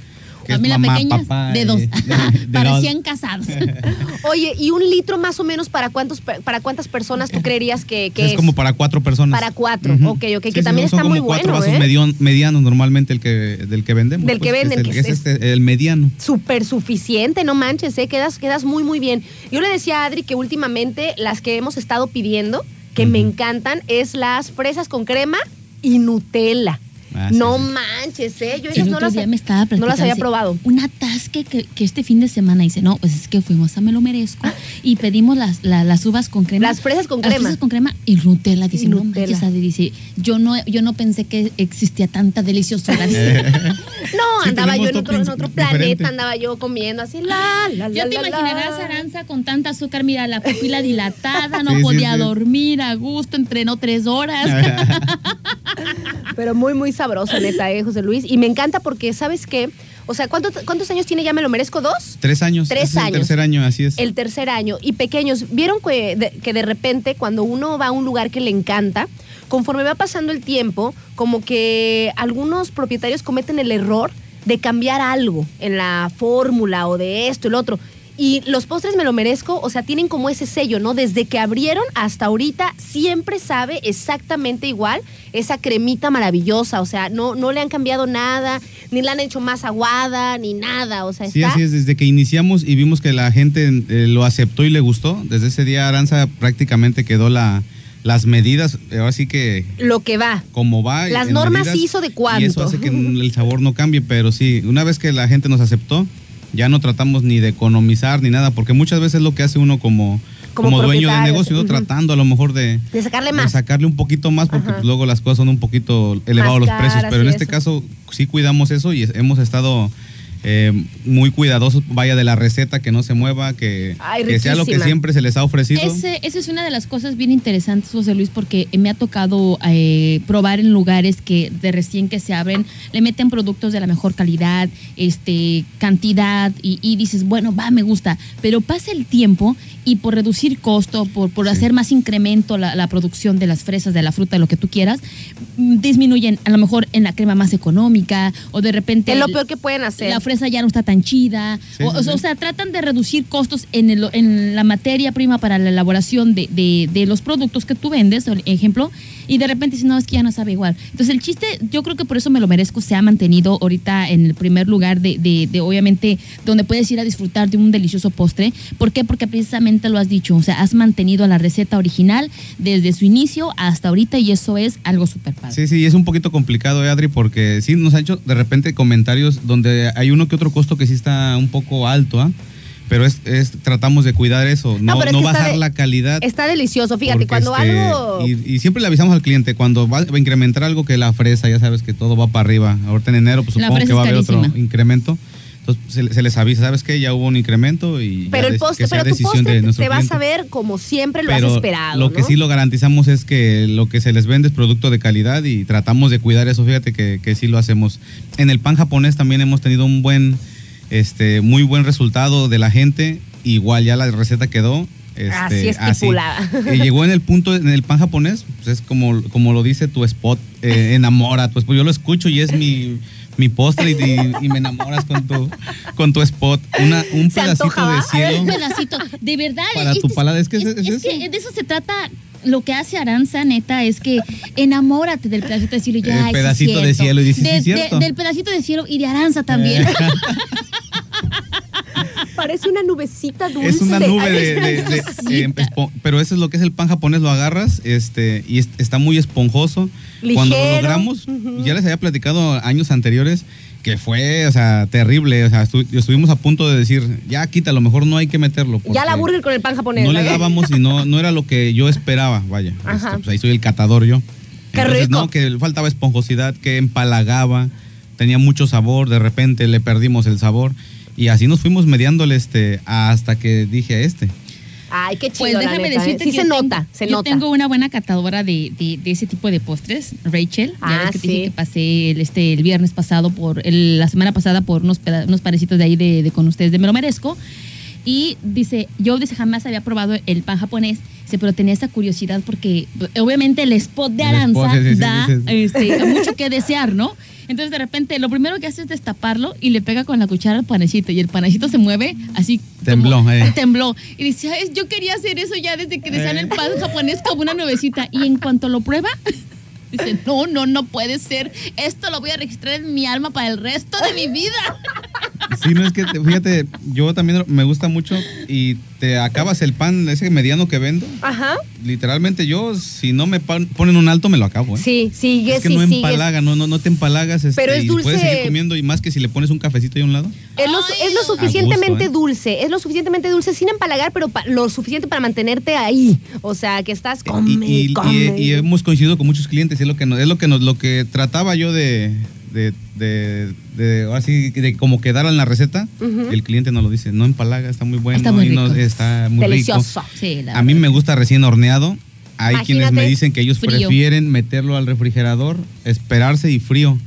Speaker 5: Que es
Speaker 2: Familia
Speaker 5: mamá,
Speaker 2: pequeñas
Speaker 5: papá,
Speaker 2: de dos.
Speaker 5: eh, de- de
Speaker 2: Parecían
Speaker 5: dos.
Speaker 2: casados.
Speaker 1: Oye, ¿y un litro más o menos para cuántos para cuántas personas tú creerías que, que
Speaker 5: es,
Speaker 1: es?
Speaker 5: como para cuatro personas.
Speaker 1: Para cuatro,
Speaker 5: Ujú.
Speaker 1: ok, ok,
Speaker 5: Sí,
Speaker 1: que
Speaker 5: sí,
Speaker 1: también
Speaker 5: son
Speaker 1: está muy
Speaker 5: como cuatro
Speaker 1: bueno,
Speaker 5: vasos
Speaker 1: ¿eh?
Speaker 5: medianos normalmente el que, del que vendemos.
Speaker 1: Del que
Speaker 5: pues,
Speaker 1: venden,
Speaker 5: es,
Speaker 1: que
Speaker 5: el,
Speaker 1: es-
Speaker 5: es este, el mediano.
Speaker 1: súper suficiente, no manches, ¿eh? quedas, quedas muy, muy bien. Yo le decía a Adri que últimamente las que hemos estado pidiendo, que me encantan, es las fresas con crema y Nutella.
Speaker 5: Ah, sí,
Speaker 1: no
Speaker 5: sí.
Speaker 1: manches, ¿eh? Yo esas no
Speaker 2: otro
Speaker 1: las,
Speaker 2: día me estaba
Speaker 1: no las había probado.
Speaker 2: Un atasque que, que este fin de semana dice, no, pues es que fuimos a Me lo merezco y pedimos las, la- las uvas con crema.
Speaker 1: Las fresas con
Speaker 2: Las
Speaker 1: crema.
Speaker 2: fresas con crema y Nutella. Dice,
Speaker 1: Y
Speaker 2: no
Speaker 1: Nutella.
Speaker 2: manches, Adri", dice, yo no, yo no pensé que existía tanta deliciosura. Dice,
Speaker 1: No,
Speaker 5: Sí,
Speaker 1: andaba yo en otro, en planeta, andaba yo comiendo así, la, la, la,
Speaker 2: Ya te imaginarás, Aranza, con tanta azúcar, mira, la pupila dilatada, no
Speaker 5: Sí, sí,
Speaker 2: podía
Speaker 5: sí.
Speaker 2: dormir a gusto, entrenó tres horas.
Speaker 1: Pero muy, muy sabroso, neta, eh, José Luis. Y me encanta porque, ¿sabes qué? O sea, ¿cuánto- ¿cuántos años tiene ya me lo merezco? ¿Dos?
Speaker 5: Tres años.
Speaker 1: Tres
Speaker 5: es
Speaker 1: años.
Speaker 5: El tercer año, así es.
Speaker 1: El tercer año. Y pequeños, ¿vieron que de, que de repente cuando uno va a un lugar que le encanta, conforme va pasando el tiempo, como que algunos propietarios cometen el error de cambiar algo en la fórmula o de esto, el otro? Y los postres me lo merezco, o sea, tienen como ese sello, ¿no? Desde que abrieron hasta ahorita, siempre sabe exactamente igual esa cremita maravillosa, o sea, no, no le han cambiado nada, ni la han hecho más aguada, ni nada, o sea,
Speaker 5: Sí,
Speaker 1: está...
Speaker 5: así es. Desde que iniciamos y vimos que la gente eh, lo aceptó y le gustó, desde ese día Aranza prácticamente quedó la, las medidas. Ahora sí que
Speaker 1: Lo que va.
Speaker 5: como va.
Speaker 1: Las normas
Speaker 5: medidas,
Speaker 1: hizo de cuánto.
Speaker 5: Y eso hace que el sabor no cambie, pero sí, una vez que la gente nos aceptó, ya no tratamos ni de economizar ni nada, porque muchas veces lo que hace uno como,
Speaker 1: Como
Speaker 5: como, dueño de negocio, tratando a lo mejor de,
Speaker 1: De sacarle
Speaker 5: de
Speaker 1: más.
Speaker 5: sacarle un poquito más, porque pues, luego las cosas son un poquito elevados los precios, pero en este
Speaker 1: eso.
Speaker 5: caso sí cuidamos eso y es- hemos estado... eh, muy cuidadosos, vaya de la receta, que no se mueva, que,
Speaker 1: Ay,
Speaker 5: que sea lo que siempre se les ha ofrecido.
Speaker 2: Ese, esa es una de las cosas bien interesantes, José Luis, porque me ha tocado eh, probar en lugares que de recién que se abren, le meten productos de la mejor calidad, este, cantidad, y, y dices, bueno, va, me gusta. Pero pasa el tiempo y por reducir costo, por, por
Speaker 5: Sí.
Speaker 2: hacer más incremento la, la producción de las fresas, de la fruta, de lo que tú quieras, disminuyen a lo mejor en la crema más económica, o de repente
Speaker 1: Es lo peor que pueden hacer.
Speaker 2: la fresa ya no está tan chida.
Speaker 5: Sí,
Speaker 2: o,
Speaker 5: sí,
Speaker 2: o sea, tratan de reducir costos en, el- en la materia prima para la elaboración de, de- de los productos que tú vendes, por ejemplo, y de repente dicen, no, es que ya no sabe igual. Entonces, el chiste, yo creo que por eso me lo merezco, se ha mantenido ahorita en el primer lugar de, de- de, obviamente, donde puedes ir a disfrutar de un delicioso postre. ¿Por qué? Porque precisamente lo has dicho, o sea, has mantenido la receta original desde su inicio hasta ahorita y eso es algo súper padre.
Speaker 5: Sí, sí, es un poquito complicado, eh, Adri, porque sí nos ha hecho de repente comentarios donde hay uno que otro costo que sí está un poco alto, ¿ah? Pero es, es- tratamos de cuidar eso, no,
Speaker 1: es
Speaker 5: no
Speaker 1: está
Speaker 5: bajar
Speaker 1: de-
Speaker 5: la calidad.
Speaker 1: Está delicioso, fíjate, cuando
Speaker 5: este,
Speaker 1: algo...
Speaker 5: Y, y siempre le avisamos al cliente, cuando va a incrementar algo que la fresa, ya sabes que todo va para arriba. Ahorita en enero, pues supongo que va a haber otro incremento. Entonces se, se les avisa, ¿sabes qué? Ya hubo un incremento y ya
Speaker 1: Pero el
Speaker 5: des-
Speaker 1: postre,
Speaker 5: que sea
Speaker 1: pero tu
Speaker 5: decisión
Speaker 1: postre
Speaker 5: de nuestro
Speaker 1: te vas
Speaker 5: cliente.
Speaker 1: a ver como siempre lo
Speaker 5: Pero
Speaker 1: has esperado,
Speaker 5: Lo que
Speaker 1: ¿no?
Speaker 5: sí lo garantizamos es que lo que se les vende es producto de calidad y tratamos de cuidar eso. Fíjate que, que sí lo hacemos. En el pan japonés también hemos tenido un buen, este, muy buen resultado de la gente igual ya la receta quedó. Este,
Speaker 1: Así estipulada.
Speaker 5: Eh, llegó en el punto, en el pan japonés, pues es como, como lo dice tu spot, eh, enamora. Pues, pues yo lo escucho y es mi, mi postre y, y- y me enamoras con tu, con tu spot. Una, un pedacito de
Speaker 1: ver,
Speaker 5: cielo
Speaker 2: Un pedacito. De verdad.
Speaker 5: para tu. Es que es, es
Speaker 2: es que de eso se trata. Lo que hace Aranza, neta, es que enamórate del pedacito de cielo. y ya,
Speaker 5: El
Speaker 2: sí
Speaker 5: pedacito de cielo, y dices,
Speaker 2: De-
Speaker 5: sí es
Speaker 2: de-
Speaker 5: cierto.
Speaker 2: del pedacito de cielo y de Aranza también.
Speaker 1: Parece una nubecita dulce.
Speaker 5: Es una nube de, de- de- eh, espo- pero eso es lo que es el pan japonés, lo agarras este y es- está muy esponjoso. Cuando lo
Speaker 1: Ligero.
Speaker 5: logramos, ya les había platicado años anteriores que fue, o sea, terrible, o sea, estu- estuvimos a punto de decir, ya quita, a lo mejor no hay que meterlo.
Speaker 1: Ya la burger con el pan japonés.
Speaker 5: No le
Speaker 1: ¿no?
Speaker 5: dábamos y no, no era lo que yo esperaba, vaya.
Speaker 1: Ajá.
Speaker 5: Este, pues ahí soy el catador yo.
Speaker 1: Qué
Speaker 5: Entonces,
Speaker 1: rico.
Speaker 5: no, que faltaba esponjosidad, que empalagaba, tenía mucho sabor, de repente le perdimos el sabor. Y así nos fuimos mediándole este, hasta que dije a este.
Speaker 1: Ay, qué chido.
Speaker 2: Pues déjame
Speaker 1: neta, ¿eh?
Speaker 2: decirte
Speaker 1: Sí
Speaker 2: que
Speaker 1: se nota, se
Speaker 2: yo
Speaker 1: nota.
Speaker 2: tengo una buena catadora de, de- de ese tipo de postres, Rachel. Ya
Speaker 1: Ah,
Speaker 2: ves que te
Speaker 1: sí.
Speaker 2: dije que pasé el, este, el viernes pasado por, el- la semana pasada por unos, unos parecitos de ahí de, de con ustedes de Me lo merezco. Y dice, yo dice, jamás había probado el pan japonés, dice, pero tenía esa curiosidad porque obviamente el spot de Aranza
Speaker 5: sí, sí,
Speaker 2: da
Speaker 5: sí,
Speaker 2: este, mucho que desear, ¿no? Entonces de repente lo primero que hace es destaparlo y le pega con la cuchara al panecito y el panecito se mueve así.
Speaker 5: Tembló,
Speaker 2: como-
Speaker 5: eh.
Speaker 2: Tembló. Y dice, "Ay, yo quería hacer eso ya desde que decían
Speaker 5: Eh.
Speaker 2: el pan japonés como una nuevecita. Y en cuanto lo prueba, dice, no, no, no puede ser. Esto lo voy a registrar en mi alma para el resto de mi vida.
Speaker 5: Sí, no es que, te- fíjate, yo también me gusta mucho y te acabas el pan, ese mediano que vendo.
Speaker 1: Ajá.
Speaker 5: Literalmente yo, si no me pan- ponen un alto, me lo acabo. ¿eh?
Speaker 1: Sí, sigues
Speaker 5: es que
Speaker 1: y
Speaker 5: no empalaga, no, no, no te empalagas. este,
Speaker 1: Pero es
Speaker 5: y
Speaker 1: dulce.
Speaker 5: puedes seguir comiendo y más que si le pones un cafecito ahí a un lado.
Speaker 1: Es lo, es lo suficientemente
Speaker 5: gusto, ¿eh?
Speaker 1: dulce, es lo suficientemente dulce sin empalagar, pero pa- lo suficiente para mantenerte ahí. O sea, que estás come,
Speaker 5: y, y- y-
Speaker 1: come.
Speaker 5: y hemos coincidido con muchos clientes, es lo que nos, es lo que nos, lo que trataba yo de, de, de, de- ahora sí, de como quedara en la receta, el cliente nos lo dice, no empalaga, está muy bueno,
Speaker 2: Está muy
Speaker 5: y no-
Speaker 2: rico.
Speaker 5: está muy
Speaker 1: Delicioso.
Speaker 5: rico.
Speaker 2: Sí, la
Speaker 5: A mí me gusta recién horneado. Hay quienes me dicen que ellos
Speaker 2: Frío.
Speaker 5: prefieren meterlo al refrigerador, esperarse y frío.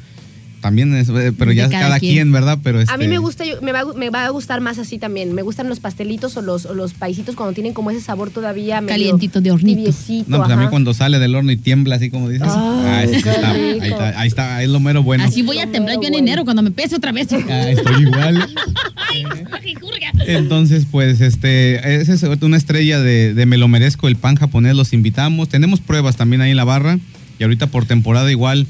Speaker 5: También es, eh, pero ya es
Speaker 2: cada
Speaker 5: cada
Speaker 2: quien.
Speaker 5: quien, ¿verdad? Pero
Speaker 1: A mí
Speaker 5: este,
Speaker 1: me gusta, yo- me va, me va a gustar más así también. Me gustan los pastelitos o los, o los paisitos cuando tienen como ese sabor todavía medio
Speaker 2: Calientito de hornito.
Speaker 1: tibiecito,
Speaker 5: No, pues a mí cuando sale del horno y tiembla así como dices. Ah, ese sí está, ahí está, ahí está, ahí es lo mero bueno.
Speaker 2: Así voy a temblar yo en enero cuando me pese otra vez.
Speaker 5: Ah, estoy igual. Entonces, pues, este, esa es una estrella de, de Me lo merezco, el pan japonés, los invitamos. Tenemos pruebas también ahí en la barra y ahorita por temporada igual,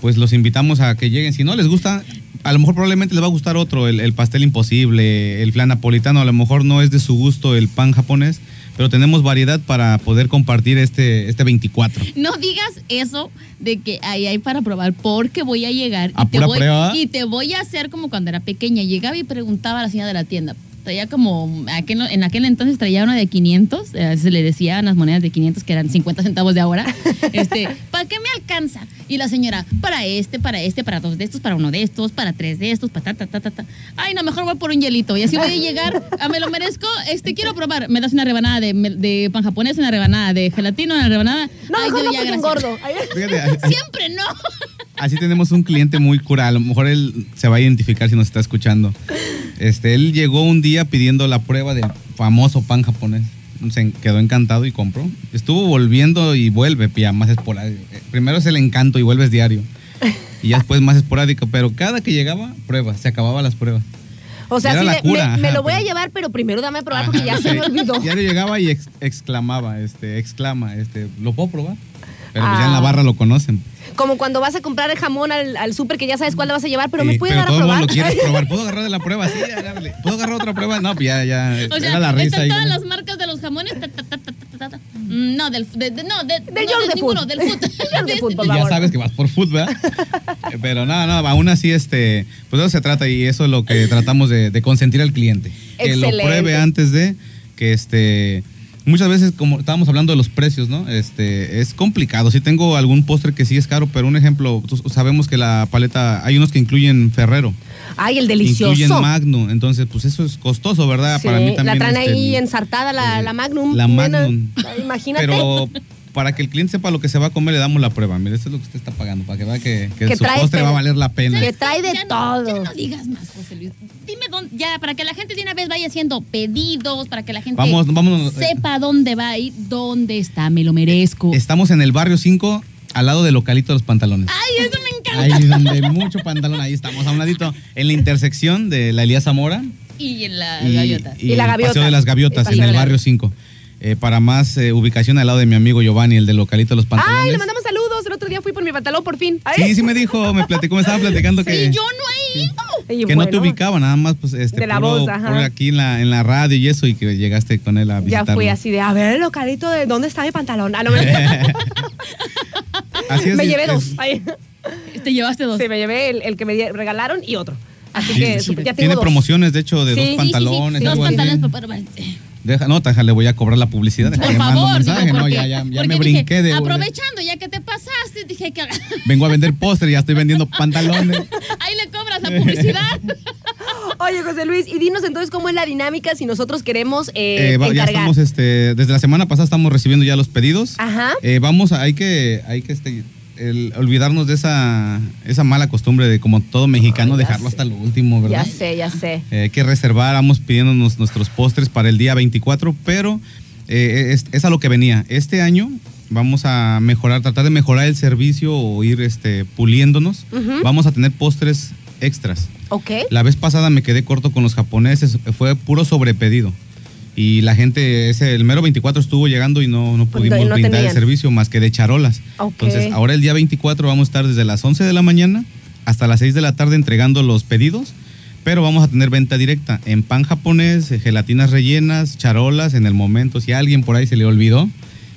Speaker 5: pues los invitamos a que lleguen. Si no les gusta, a lo mejor probablemente les va a gustar otro, el, el pastel imposible, el flan napolitano, a lo mejor no es de su gusto el pan japonés, pero tenemos variedad para poder compartir este, este 24.
Speaker 2: No digas eso de que ahí hay para probar porque voy a llegar
Speaker 5: ¿A
Speaker 2: y te, voy,
Speaker 5: prueba?
Speaker 2: y te voy a hacer como cuando era pequeña. Llegaba y preguntaba a la señora de la tienda. Traía como, aquel- en aquel entonces traía uno de 500, eh, se le decía unas monedas de 500 que eran 50 centavos de ahora. Este, ¿para qué me alcanza? Y la señora, para este, para este, para dos de estos, para uno de estos, para tres de estos, para ta, ta, ta, ta, ta. Ay, no, mejor voy por un hielito. Y así voy a llegar, a me lo merezco, este, quiero probar. Me das una rebanada de, de pan japonés, una rebanada de gelatina, una rebanada.
Speaker 1: No,
Speaker 2: Ay,
Speaker 1: mejor
Speaker 2: yo
Speaker 1: no
Speaker 2: ya.
Speaker 1: Ay,
Speaker 5: Fíjate, a- a-
Speaker 2: Siempre no.
Speaker 5: Así tenemos un cliente muy cura, a lo mejor él se va a identificar si nos está escuchando. Este, él llegó un día pidiendo la prueba del famoso pan japonés. Se quedó encantado y compró. Estuvo volviendo y vuelve, pía, más esporádico. Eh, Primero es el encanto y vuelves diario. Y ya después más esporádico, pero cada que llegaba, prueba, se acababan las pruebas.
Speaker 1: O sea, sí, me, lo voy a llevar, pero primero dame a probar porque ya se me olvidó.
Speaker 5: Diario llegaba y ex- exclamaba, este, exclama, este, ¿lo puedo probar? Pero pues ya en la
Speaker 1: Ah.
Speaker 5: barra lo conocen.
Speaker 1: Como cuando vas a comprar el jamón al, al súper que ya sabes cuál le vas a llevar, pero me
Speaker 5: Sí,
Speaker 1: puede
Speaker 5: pero
Speaker 1: dar a probar.
Speaker 5: lo quieres probar. ¿Puedo agarrar de la prueba? Sí, agárrale. ¿Puedo agarrar otra prueba? No, pues ya, ya.
Speaker 2: O sea,
Speaker 5: la risa
Speaker 2: están
Speaker 5: ahí.
Speaker 2: todas las marcas de los jamones. ta, ta, ta, ta, ta, ta, ta. Mm, No, del, de, de- no, de,
Speaker 1: Del
Speaker 2: no, de
Speaker 1: de
Speaker 2: ninguno,
Speaker 1: Food.
Speaker 2: del food.
Speaker 1: Del Food, por
Speaker 5: Y ya
Speaker 1: favor.
Speaker 5: sabes que vas por fútbol, ¿verdad? Pero nada, nada, aún así, este, pues eso se trata y eso es lo que tratamos de, de consentir al cliente. Que lo
Speaker 1: Excelente.
Speaker 5: pruebe antes de que este. Muchas veces, como estábamos hablando de los precios, ¿no? Este, es complicado. Si tengo algún postre que sí es caro, pero un ejemplo, sabemos que la paleta, hay unos que incluyen Ferrero,
Speaker 1: Ay, el delicioso.
Speaker 5: incluyen Magno, entonces pues eso es costoso, ¿verdad?
Speaker 1: Sí,
Speaker 5: Para mí también.
Speaker 1: la traen
Speaker 5: este,
Speaker 1: ahí ensartada la,
Speaker 5: eh,
Speaker 1: la Magnum.
Speaker 5: la. Magnum.
Speaker 1: Imagínate.
Speaker 5: Pero para que el cliente sepa lo que se va a comer, le damos la prueba. Mire, esto es lo que usted está pagando, para que vea que, que
Speaker 1: Que
Speaker 5: su
Speaker 1: trae
Speaker 5: postre va a valer la pena.
Speaker 1: Que trae de
Speaker 2: Ya no-
Speaker 1: todo.
Speaker 2: ya no digas más, José Luis. Dime dónde, ya, para que la gente de una vez vaya haciendo pedidos, para que la gente
Speaker 5: Vamos, vámonos.
Speaker 2: sepa dónde va ir, dónde está, me lo merezco.
Speaker 5: Estamos en el barrio 5, al lado del localito de los pantalones.
Speaker 2: Ay, eso me encanta.
Speaker 5: Ahí donde hay mucho pantalón, ahí estamos, a un ladito, en la intersección de la Elías Zamora
Speaker 2: Y en la
Speaker 5: y,
Speaker 2: gaviota.
Speaker 1: Y la
Speaker 5: el
Speaker 1: gaviota.
Speaker 5: Paseo de las Gaviotas, en el barrio 5. Eh, para más eh, ubicación al lado de mi amigo Giovanni, el del localito de los pantalones.
Speaker 1: Ay, le mandamos saludos. El otro día fui por mi pantalón por fin. Ay.
Speaker 5: Sí, sí me dijo, me platicó, me estaba platicando que,
Speaker 2: Y yo no he ido.
Speaker 1: Y
Speaker 5: que no te ubicaba, nada más pues este
Speaker 1: De la
Speaker 5: puro-
Speaker 1: voz, ajá.
Speaker 5: puro aquí en la, en la radio y eso y que llegaste con él a
Speaker 1: Ya
Speaker 5: visitarlo.
Speaker 1: fui así de, a ver, localito, ¿de dónde está mi pantalón? Ah, no, me,
Speaker 5: Así es,
Speaker 1: me llevé
Speaker 5: es-
Speaker 1: dos. Ay.
Speaker 2: Te llevaste dos.
Speaker 1: Sí, me llevé el, el que me regalaron y otro. Así
Speaker 2: Ay,
Speaker 1: que
Speaker 2: chido.
Speaker 1: ya tengo
Speaker 5: Tiene
Speaker 1: dos.
Speaker 5: promociones, de hecho, de
Speaker 1: Sí, sí,
Speaker 5: dos
Speaker 1: sí,
Speaker 5: pantalones.
Speaker 2: Dos pantalones,
Speaker 5: Deja, no, taja, le voy a cobrar la publicidad.
Speaker 2: por
Speaker 5: que mando un
Speaker 2: favor, digo,
Speaker 5: no, ya, ya, ya
Speaker 2: porque
Speaker 5: me
Speaker 2: dije,
Speaker 5: brinqué de.
Speaker 2: Aprovechando, ya que te pasaste, dije que
Speaker 5: Vengo a vender postre, ya estoy vendiendo pantalones.
Speaker 2: ahí le cobras la publicidad.
Speaker 1: Oye, José Luis, y dinos entonces cómo es la dinámica si nosotros queremos eh,
Speaker 5: Eh, va- ya estamos, este, desde la semana pasada estamos recibiendo ya los pedidos.
Speaker 1: Ajá.
Speaker 5: Eh, vamos, a- hay que, hay que este, el- olvidarnos de esa, esa mala costumbre de como todo mexicano dejarlo
Speaker 1: sé.
Speaker 5: hasta lo último, ¿verdad?
Speaker 1: Ya sé, ya sé.
Speaker 5: Eh, que reservar, vamos pidiéndonos nuestros postres para el día 24, pero eh, es, es a lo que venía. Este año vamos a mejorar, tratar de mejorar el servicio o ir este, puliéndonos. Vamos a tener postres extras.
Speaker 1: Ok.
Speaker 5: La vez pasada me quedé corto con los japoneses, fue puro sobrepedido. Y la gente, ese, el mero 24 estuvo llegando y no, no pudimos
Speaker 1: no
Speaker 5: brindar
Speaker 1: tenían.
Speaker 5: el servicio más que de charolas.
Speaker 1: Ok.
Speaker 5: Entonces, ahora el día 24 vamos a estar desde las 11 de la mañana hasta las 6 de la tarde entregando los pedidos, pero vamos a tener venta directa en pan japonés, eh, gelatinas rellenas, charolas en el momento. Si a alguien por ahí se le olvidó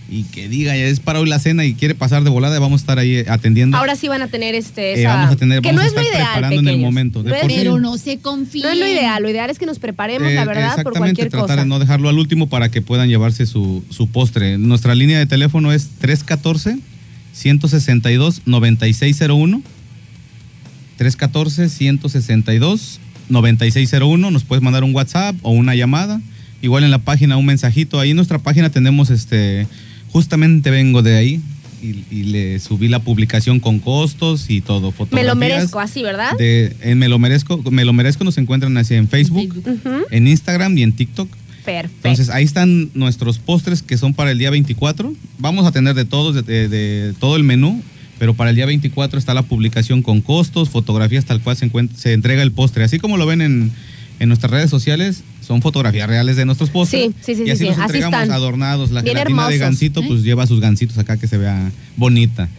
Speaker 5: y que diga, ya es para hoy la cena y quiere pasar de volada, vamos a estar ahí eh, atendiendo.
Speaker 1: Ahora sí van a tener este.
Speaker 5: Eh,
Speaker 1: esa-
Speaker 5: vamos a tener,
Speaker 1: que
Speaker 5: vamos
Speaker 1: no
Speaker 5: a
Speaker 1: es lo
Speaker 5: estar
Speaker 1: ideal.
Speaker 5: preparando en el momento. De
Speaker 1: No es-
Speaker 5: por sí-
Speaker 2: Pero no se confíen.
Speaker 1: No es lo ideal, lo ideal es que nos preparemos,
Speaker 5: Eh,
Speaker 1: la verdad, por
Speaker 5: exactamente,
Speaker 1: cualquier
Speaker 5: tratar
Speaker 1: cosa.
Speaker 5: de no dejarlo al último para que puedan llevarse su, su postre. Nuestra línea de teléfono es 314-162-9601. 314-162-9601. Nos puedes mandar un WhatsApp o una llamada. Igual en la página un mensajito. Ahí en nuestra página tenemos este. Justamente vengo de ahí y, y le subí la publicación con costos y todo.
Speaker 1: Me
Speaker 5: Fotografías
Speaker 1: lo merezco, así, ¿verdad?
Speaker 5: de- en Me lo merezco, Me lo merezco nos encuentran así en Facebook, en Instagram y en TikTok.
Speaker 1: Perfecto.
Speaker 5: Entonces ahí están nuestros postres que son para el día 24. Vamos a tener de todos, de, de- de todo el menú, pero para el día 24 está la publicación con costos, fotografías tal cual se, encuent- se entrega el postre. Así como lo ven en, en nuestras redes sociales, son fotografías reales de nuestros postres.
Speaker 1: Sí, sí, sí,
Speaker 5: Y
Speaker 1: sí,
Speaker 5: así
Speaker 1: sí,
Speaker 5: los
Speaker 1: así
Speaker 5: entregamos
Speaker 1: están.
Speaker 5: adornados. La
Speaker 1: Bien
Speaker 5: gelatina de
Speaker 1: hermosos.
Speaker 5: gansito,
Speaker 2: ¿Eh?
Speaker 5: pues lleva sus gansitos acá que se vea bonita.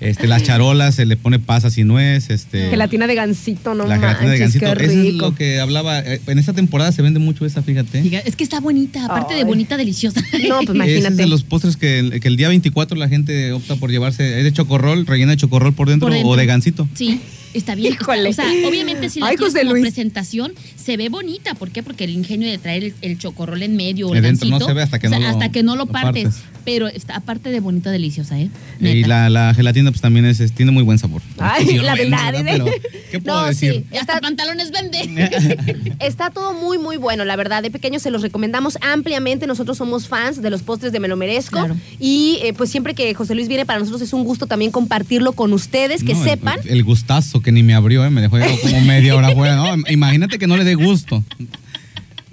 Speaker 5: Este, las charolas se le pone pasas y nuez. Este,
Speaker 1: Gelatina de gansito, no
Speaker 5: la gelatina de gansito.
Speaker 1: qué
Speaker 5: Eso es
Speaker 1: rico.
Speaker 5: lo que hablaba. eh, En esta temporada se vende mucho esa, fíjate.
Speaker 2: Es que está bonita, aparte de bonita, deliciosa.
Speaker 1: No, pues
Speaker 5: Ese es
Speaker 1: imagínate.
Speaker 5: de los postres que, el- que el día 24 la gente opta por llevarse. Es de chocorrol, rellena de chocorrol por dentro,
Speaker 2: Por dentro.
Speaker 5: o de gansito.
Speaker 2: Sí, está bien.
Speaker 1: Híjole.
Speaker 2: o sea, obviamente si la
Speaker 1: Ay, José
Speaker 2: como
Speaker 1: Luis.
Speaker 2: presentación, se ve bonita. ¿Por qué? Porque el ingenio de traer el, el chocorrol en medio o el
Speaker 5: dentro no se ve hasta que
Speaker 2: o sea,
Speaker 5: no lo-
Speaker 2: hasta que no lo
Speaker 5: lo
Speaker 2: partes.
Speaker 5: partes.
Speaker 2: Pero está, aparte de bonita, deliciosa, ¿eh?
Speaker 5: Y la, la gelatina pues también es, es- tiene muy buen sabor.
Speaker 1: Ay, la verdad,
Speaker 5: ¿verdad?
Speaker 1: ¿eh?
Speaker 5: Pero, ¿Qué puedo
Speaker 1: No,
Speaker 5: decir?
Speaker 1: sí.
Speaker 2: Hasta
Speaker 1: Está-
Speaker 2: pantalones vende.
Speaker 1: Está todo muy, muy bueno, la verdad. De pequeños se los recomendamos ampliamente. Nosotros somos fans de los postres de Me lo merezco.
Speaker 2: Claro.
Speaker 1: Y eh, pues siempre que José Luis viene, para nosotros es un gusto también compartirlo con ustedes, que
Speaker 5: el-
Speaker 1: sepan.
Speaker 5: El, gustazo que ni me abrió, ¿eh? me dejó como media hora afuera. ¿no? Imagínate que no le dé gusto.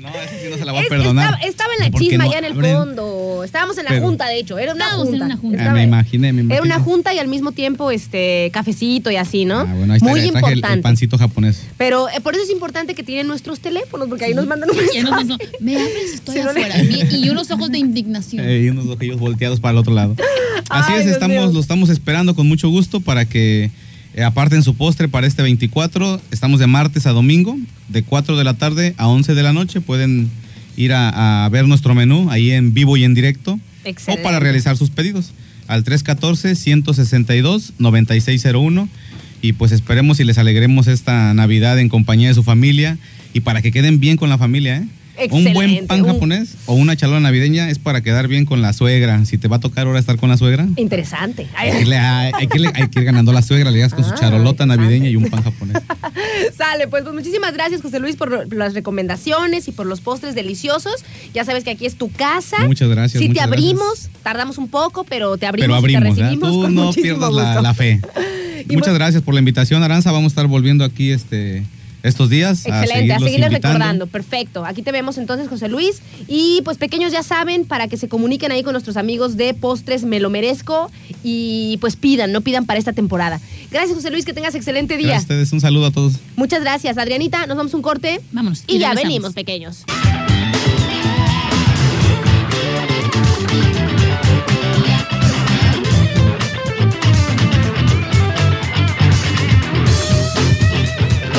Speaker 5: No, eso sí no se la voy a perdonar.
Speaker 1: Estaba, estaba en la chisma
Speaker 5: no
Speaker 1: allá en el
Speaker 5: abren.
Speaker 1: fondo. Estábamos en la
Speaker 5: Pero-
Speaker 1: junta, de hecho. Era una
Speaker 2: Estábamos en
Speaker 1: junta.
Speaker 2: una junta.
Speaker 5: Ah, me imaginé, me imaginé.
Speaker 1: Era una junta y al mismo tiempo este cafecito y así, ¿no?
Speaker 5: Ah, bueno, ahí está,
Speaker 1: Muy
Speaker 5: traje el- el,
Speaker 1: importante.
Speaker 5: pancito japonés.
Speaker 1: Pero eh, por eso es importante que tienen nuestros teléfonos, porque ahí nos mandan un
Speaker 2: nos
Speaker 1: mensaje.
Speaker 2: dijo, me abres, estoy
Speaker 1: Sí, no le-
Speaker 2: afuera. Y- Y unos ojos de indignación.
Speaker 5: Eh, y unos ojillos volteados para el otro lado. Así
Speaker 1: Ay,
Speaker 5: es,
Speaker 1: Dios
Speaker 5: estamos, lo estamos esperando con mucho gusto para que eh, aparten su postre para este 24. Estamos de martes a domingo, de 4 de la tarde a 11 de la noche. Pueden ir a, a ver nuestro menú ahí en vivo y en directo.
Speaker 1: Excelente.
Speaker 5: O para realizar sus pedidos al 314-162-9601. Y pues esperemos y les alegremos esta Navidad en compañía de su familia y para que queden bien con la familia, ¿eh? Un buen pan japonés o una chalona navideña es para quedar bien con la suegra. Si te va a tocar ahora estar con la suegra,
Speaker 1: Interesante. Ay,
Speaker 5: hay que, irle- hay- hay que irle- hay que ir ganando a la suegra. Le llegas con su
Speaker 1: Ah,
Speaker 5: charolota navideña y un pan japonés.
Speaker 1: Sale, pues, pues muchísimas gracias, José Luis, por las recomendaciones y por los postres deliciosos. Ya sabes que aquí es tu casa.
Speaker 5: Muchas gracias,
Speaker 1: Si te
Speaker 5: muchas
Speaker 1: abrimos, tardamos un poco, pero te abrimos,
Speaker 5: Pero abrimos,
Speaker 1: y te
Speaker 5: ¿verdad?
Speaker 1: recibimos
Speaker 5: Tú
Speaker 1: con
Speaker 5: no pierdas la, fe.
Speaker 1: Y
Speaker 5: Muchas
Speaker 1: bueno-
Speaker 5: gracias por la invitación, Aranza. Vamos a estar volviendo aquí este, estos días.
Speaker 1: Excelente, a, seguirles
Speaker 5: invitando.
Speaker 1: recordando. Perfecto. Aquí te vemos entonces, José Luis. Y pues pequeños ya saben, para que se comuniquen ahí con nuestros amigos de Postres Me Lo Merezco y pues pidan, no pidan para esta temporada. Gracias, José Luis, que tengas excelente día.
Speaker 5: Gracias a ustedes. Un saludo a todos.
Speaker 1: Muchas gracias, Adrianita. Nos vamos un corte.
Speaker 2: Vámonos.
Speaker 1: Y ya
Speaker 2: regresamos.
Speaker 1: venimos, pequeños.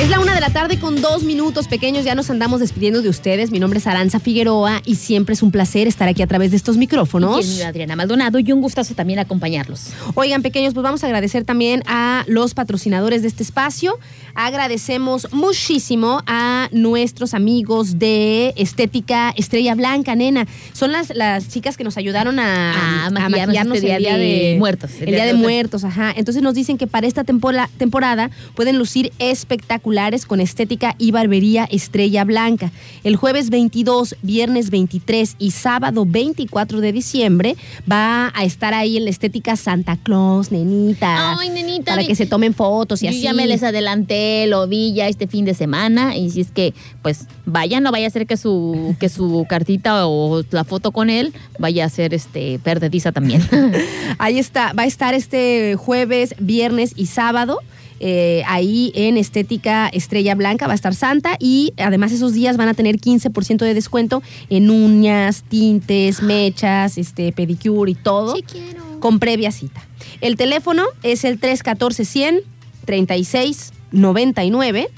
Speaker 1: Es la una de la tarde con dos minutos pequeños. Ya nos andamos despidiendo de ustedes. Mi nombre es Aranza Figueroa y siempre es un placer estar aquí a través de estos micrófonos.
Speaker 2: Y el Adriana Maldonado y un gustazo también acompañarlos.
Speaker 1: Oigan, pequeños, pues vamos a agradecer también a los patrocinadores de este espacio. Agradecemos muchísimo a nuestros amigos de Estética Estrella Blanca, nena. Son las, las chicas que nos ayudaron a,
Speaker 2: A maquillarnos este día de muertos,
Speaker 1: El, día de muertos, ajá. Entonces nos dicen que para esta temporada pueden lucir espectaculares con estética y barbería Estrella Blanca. El jueves 22, viernes 23 y sábado 24 de diciembre va a estar ahí en la estética Santa Claus, nenita.
Speaker 2: Ay, nenita,
Speaker 1: Para
Speaker 2: mi-
Speaker 1: que se tomen fotos y
Speaker 2: Yo
Speaker 1: así.
Speaker 2: ya me les adelanté, lo vi ya este fin de semana y si es que pues vaya, no vaya a ser que su que su cartita o la foto con él vaya a ser este perdediza también.
Speaker 1: Ahí está, va a estar este jueves, viernes y sábado. Eh, ahí en Estética Estrella Blanca va a estar Santa y además esos días van a tener 15% de descuento en uñas, tintes, mechas, este pedicure y todo
Speaker 2: quiero.
Speaker 1: con previa cita. El teléfono es el 314 100 36 99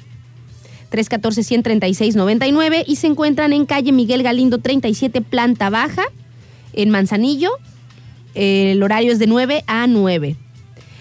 Speaker 1: 314 136 99 y se encuentran en calle Miguel Galindo 37 planta baja en Manzanillo. El horario es de 9 a 9.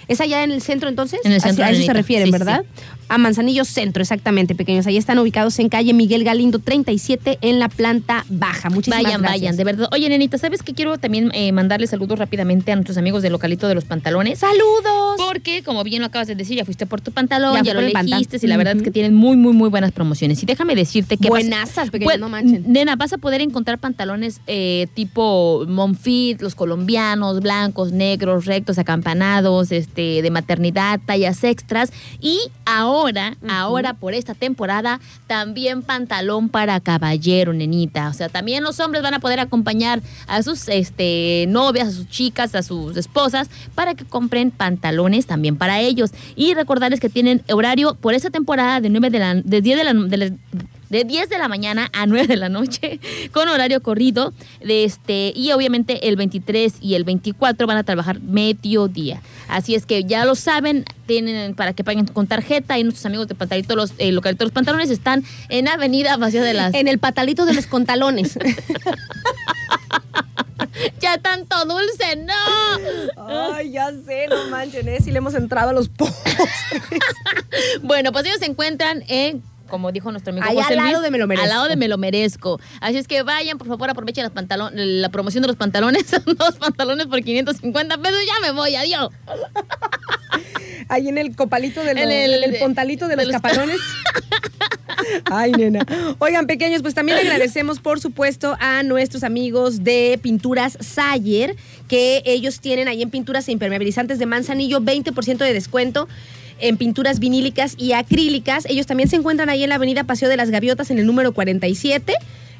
Speaker 1: ¿Es allá en el centro entonces?
Speaker 2: En el centro,
Speaker 1: A eso se refieren,
Speaker 2: Sí, sí,
Speaker 1: ¿verdad? A Manzanillo Centro, exactamente, pequeños. Ahí están ubicados en calle Miguel Galindo 37 en la planta baja. Muchísimas
Speaker 2: Vayan,
Speaker 1: gracias.
Speaker 2: vayan, de verdad. Oye, nenita, ¿sabes qué? Quiero también eh, mandarle saludos rápidamente a nuestros amigos del localito de los pantalones.
Speaker 1: ¡Saludos!
Speaker 2: Porque, como bien lo acabas de decir, ya fuiste por tu pantalón,
Speaker 1: Ya
Speaker 2: lo elegiste y la verdad es que tienen muy, muy, muy buenas promociones. Y déjame decirte que...
Speaker 1: Buenazas, pequeños,
Speaker 2: Pues,
Speaker 1: no manchen.
Speaker 2: Nena, vas a poder encontrar pantalones eh, tipo Monfit, los colombianos, blancos, negros, rectos, acampanados, este, de maternidad, tallas extras. Y ahora, ahora por esta temporada, también pantalón para caballero, nenita. O sea, también los hombres van a poder acompañar a sus este, novias, a sus chicas, a sus esposas, para que compren pantalones también para ellos. Y recordarles que tienen horario por esta temporada de 9 de la, de 10 de la, de la- de 10 de la mañana a 9 de la noche con horario corrido de este y obviamente el 23 y el 24 van a trabajar mediodía. Así es que ya lo saben, tienen para que paguen con tarjeta y nuestros amigos de Pantalito los eh, localitos los pantalones están en Avenida Vacía de las
Speaker 1: En el patalito de los contalones.
Speaker 2: Ya tanto dulce, no.
Speaker 1: Ay, ya sé, no manchen, ¿eh? Si le hemos entrado a los postres.
Speaker 2: Bueno, pues ellos se encuentran en como dijo nuestro amigo
Speaker 1: Ahí
Speaker 2: José
Speaker 1: al lado
Speaker 2: Luis,
Speaker 1: de Me Lo Merezco.
Speaker 2: Al lado de Me Lo Merezco. Así es que vayan, por favor, aprovechen pantalon- la promoción de los pantalones. Son dos pantalones por 550 pesos. Ya me voy, adiós.
Speaker 1: Ahí en el copalito de los,
Speaker 2: En el-
Speaker 1: el pontalito de
Speaker 2: de
Speaker 1: los
Speaker 2: los-
Speaker 1: capalones. Ay, nena. Oigan, pequeños, pues también agradecemos, por supuesto, a nuestros amigos de Pinturas Sayer, que ellos tienen ahí en pinturas e impermeabilizantes de Manzanillo 20% de descuento en pinturas vinílicas y acrílicas. Ellos también se encuentran ahí en la avenida Paseo de las Gaviotas en el número 47.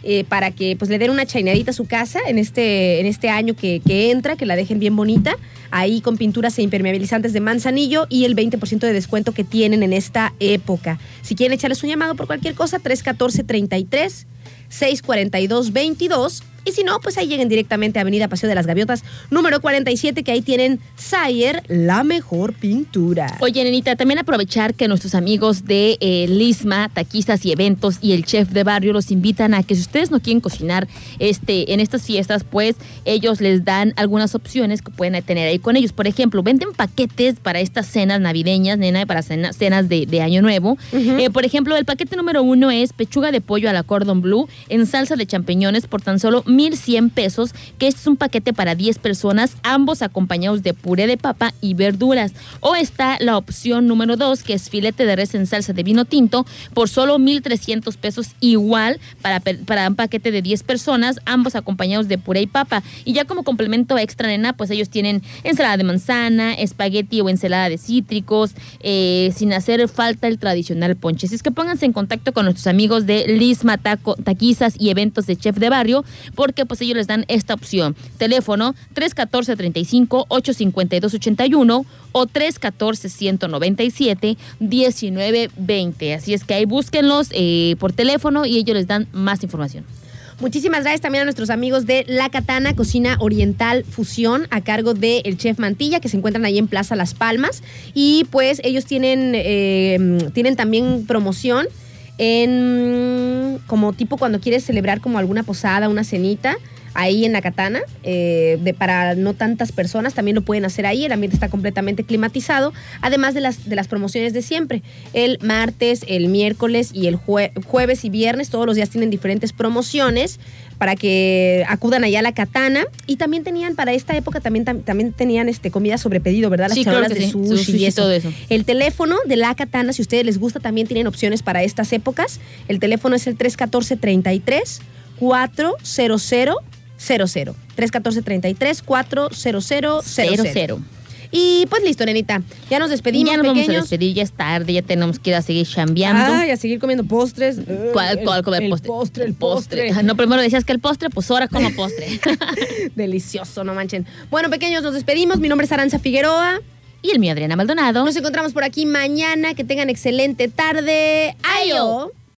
Speaker 1: eh, para que pues le den una chainadita a su casa en este, en este año que, que entra, que la dejen bien bonita, ahí con pinturas e impermeabilizantes de manzanillo y el 20% de descuento que tienen en esta época. Si quieren echarles un llamado por cualquier cosa, 314-33. 642-22 y si no, pues ahí lleguen directamente a Avenida Paseo de las Gaviotas, número 47, que ahí tienen Sayer, la mejor pintura.
Speaker 2: Oye, nenita, también aprovechar que nuestros amigos de eh, Lisma, taquistas y eventos y el chef de barrio los invitan a que si ustedes no quieren cocinar este, en estas fiestas, pues ellos les dan algunas opciones que pueden tener ahí con ellos. Por ejemplo, venden paquetes para estas cenas navideñas, nena, para cena- cenas de, de Año Nuevo. Eh, por ejemplo, el paquete número uno es pechuga de pollo a la cordon bleu Perú en salsa de champiñones por tan solo 1,100 pesos, que este es un paquete para 10 personas, ambos acompañados de puré de papa y verduras. O está la opción número 2, que es filete de res en salsa de vino tinto por solo 1,300 pesos, igual para, para un paquete de 10 personas, ambos acompañados de puré y papa. Y ya como complemento extra, nena, pues ellos tienen ensalada de manzana, espagueti o ensalada de cítricos, eh, sin hacer falta el tradicional ponche. Así es que pónganse en contacto con nuestros amigos de Lisma Taco, Taquizas y Eventos de Chef de Barrio, porque pues ellos les dan esta opción. Teléfono 314-35-852-81 o 314-197-1920. Así es que ahí búsquenlos eh, por teléfono y ellos les dan más información.
Speaker 1: Muchísimas gracias también a nuestros amigos de La Katana, Cocina Oriental Fusión, a cargo del el chef Mantilla, que se encuentran ahí en Plaza Las Palmas. Y pues ellos tienen, eh, tienen también promoción en como tipo cuando quieres celebrar como alguna posada, una cenita. Ahí en la katana, eh, de, para no tantas personas, también lo pueden hacer ahí. El ambiente está completamente climatizado, además de las, de las promociones de siempre. El martes, el miércoles y el jue- jueves y viernes, todos los días tienen diferentes promociones para que acudan allá a la katana. Y también tenían, para esta época, también, tam- también tenían este, comida sobre pedido, ¿verdad? Las
Speaker 2: Sí, claro
Speaker 1: charolas
Speaker 2: que
Speaker 1: de
Speaker 2: sí.
Speaker 1: sushi,
Speaker 2: Sushi y
Speaker 1: eso.
Speaker 2: todo eso.
Speaker 1: El teléfono de la katana, si a ustedes les gusta, también tienen opciones para estas épocas. El teléfono es el 314-33 400 00. 314-33 400 00.
Speaker 2: Cero.
Speaker 1: Y pues listo, nenita. Ya nos despedimos,
Speaker 2: ya nos vamos a
Speaker 1: pequeños.
Speaker 2: despedir, ya es tarde, ya tenemos que ir a seguir chambeando.
Speaker 1: Ay, a seguir comiendo postres.
Speaker 2: ¿Cuál,
Speaker 1: El-
Speaker 2: cuál comer
Speaker 1: el
Speaker 2: postre?
Speaker 1: postre, el postre.
Speaker 2: No, primero decías que el postre, pues ahora como postre.
Speaker 1: Delicioso, no manchen. Bueno, pequeños, nos despedimos. Mi nombre es Aranza Figueroa.
Speaker 2: y el mío, Adriana Maldonado.
Speaker 1: Nos encontramos por aquí mañana. Que tengan excelente tarde. ¡Ayo!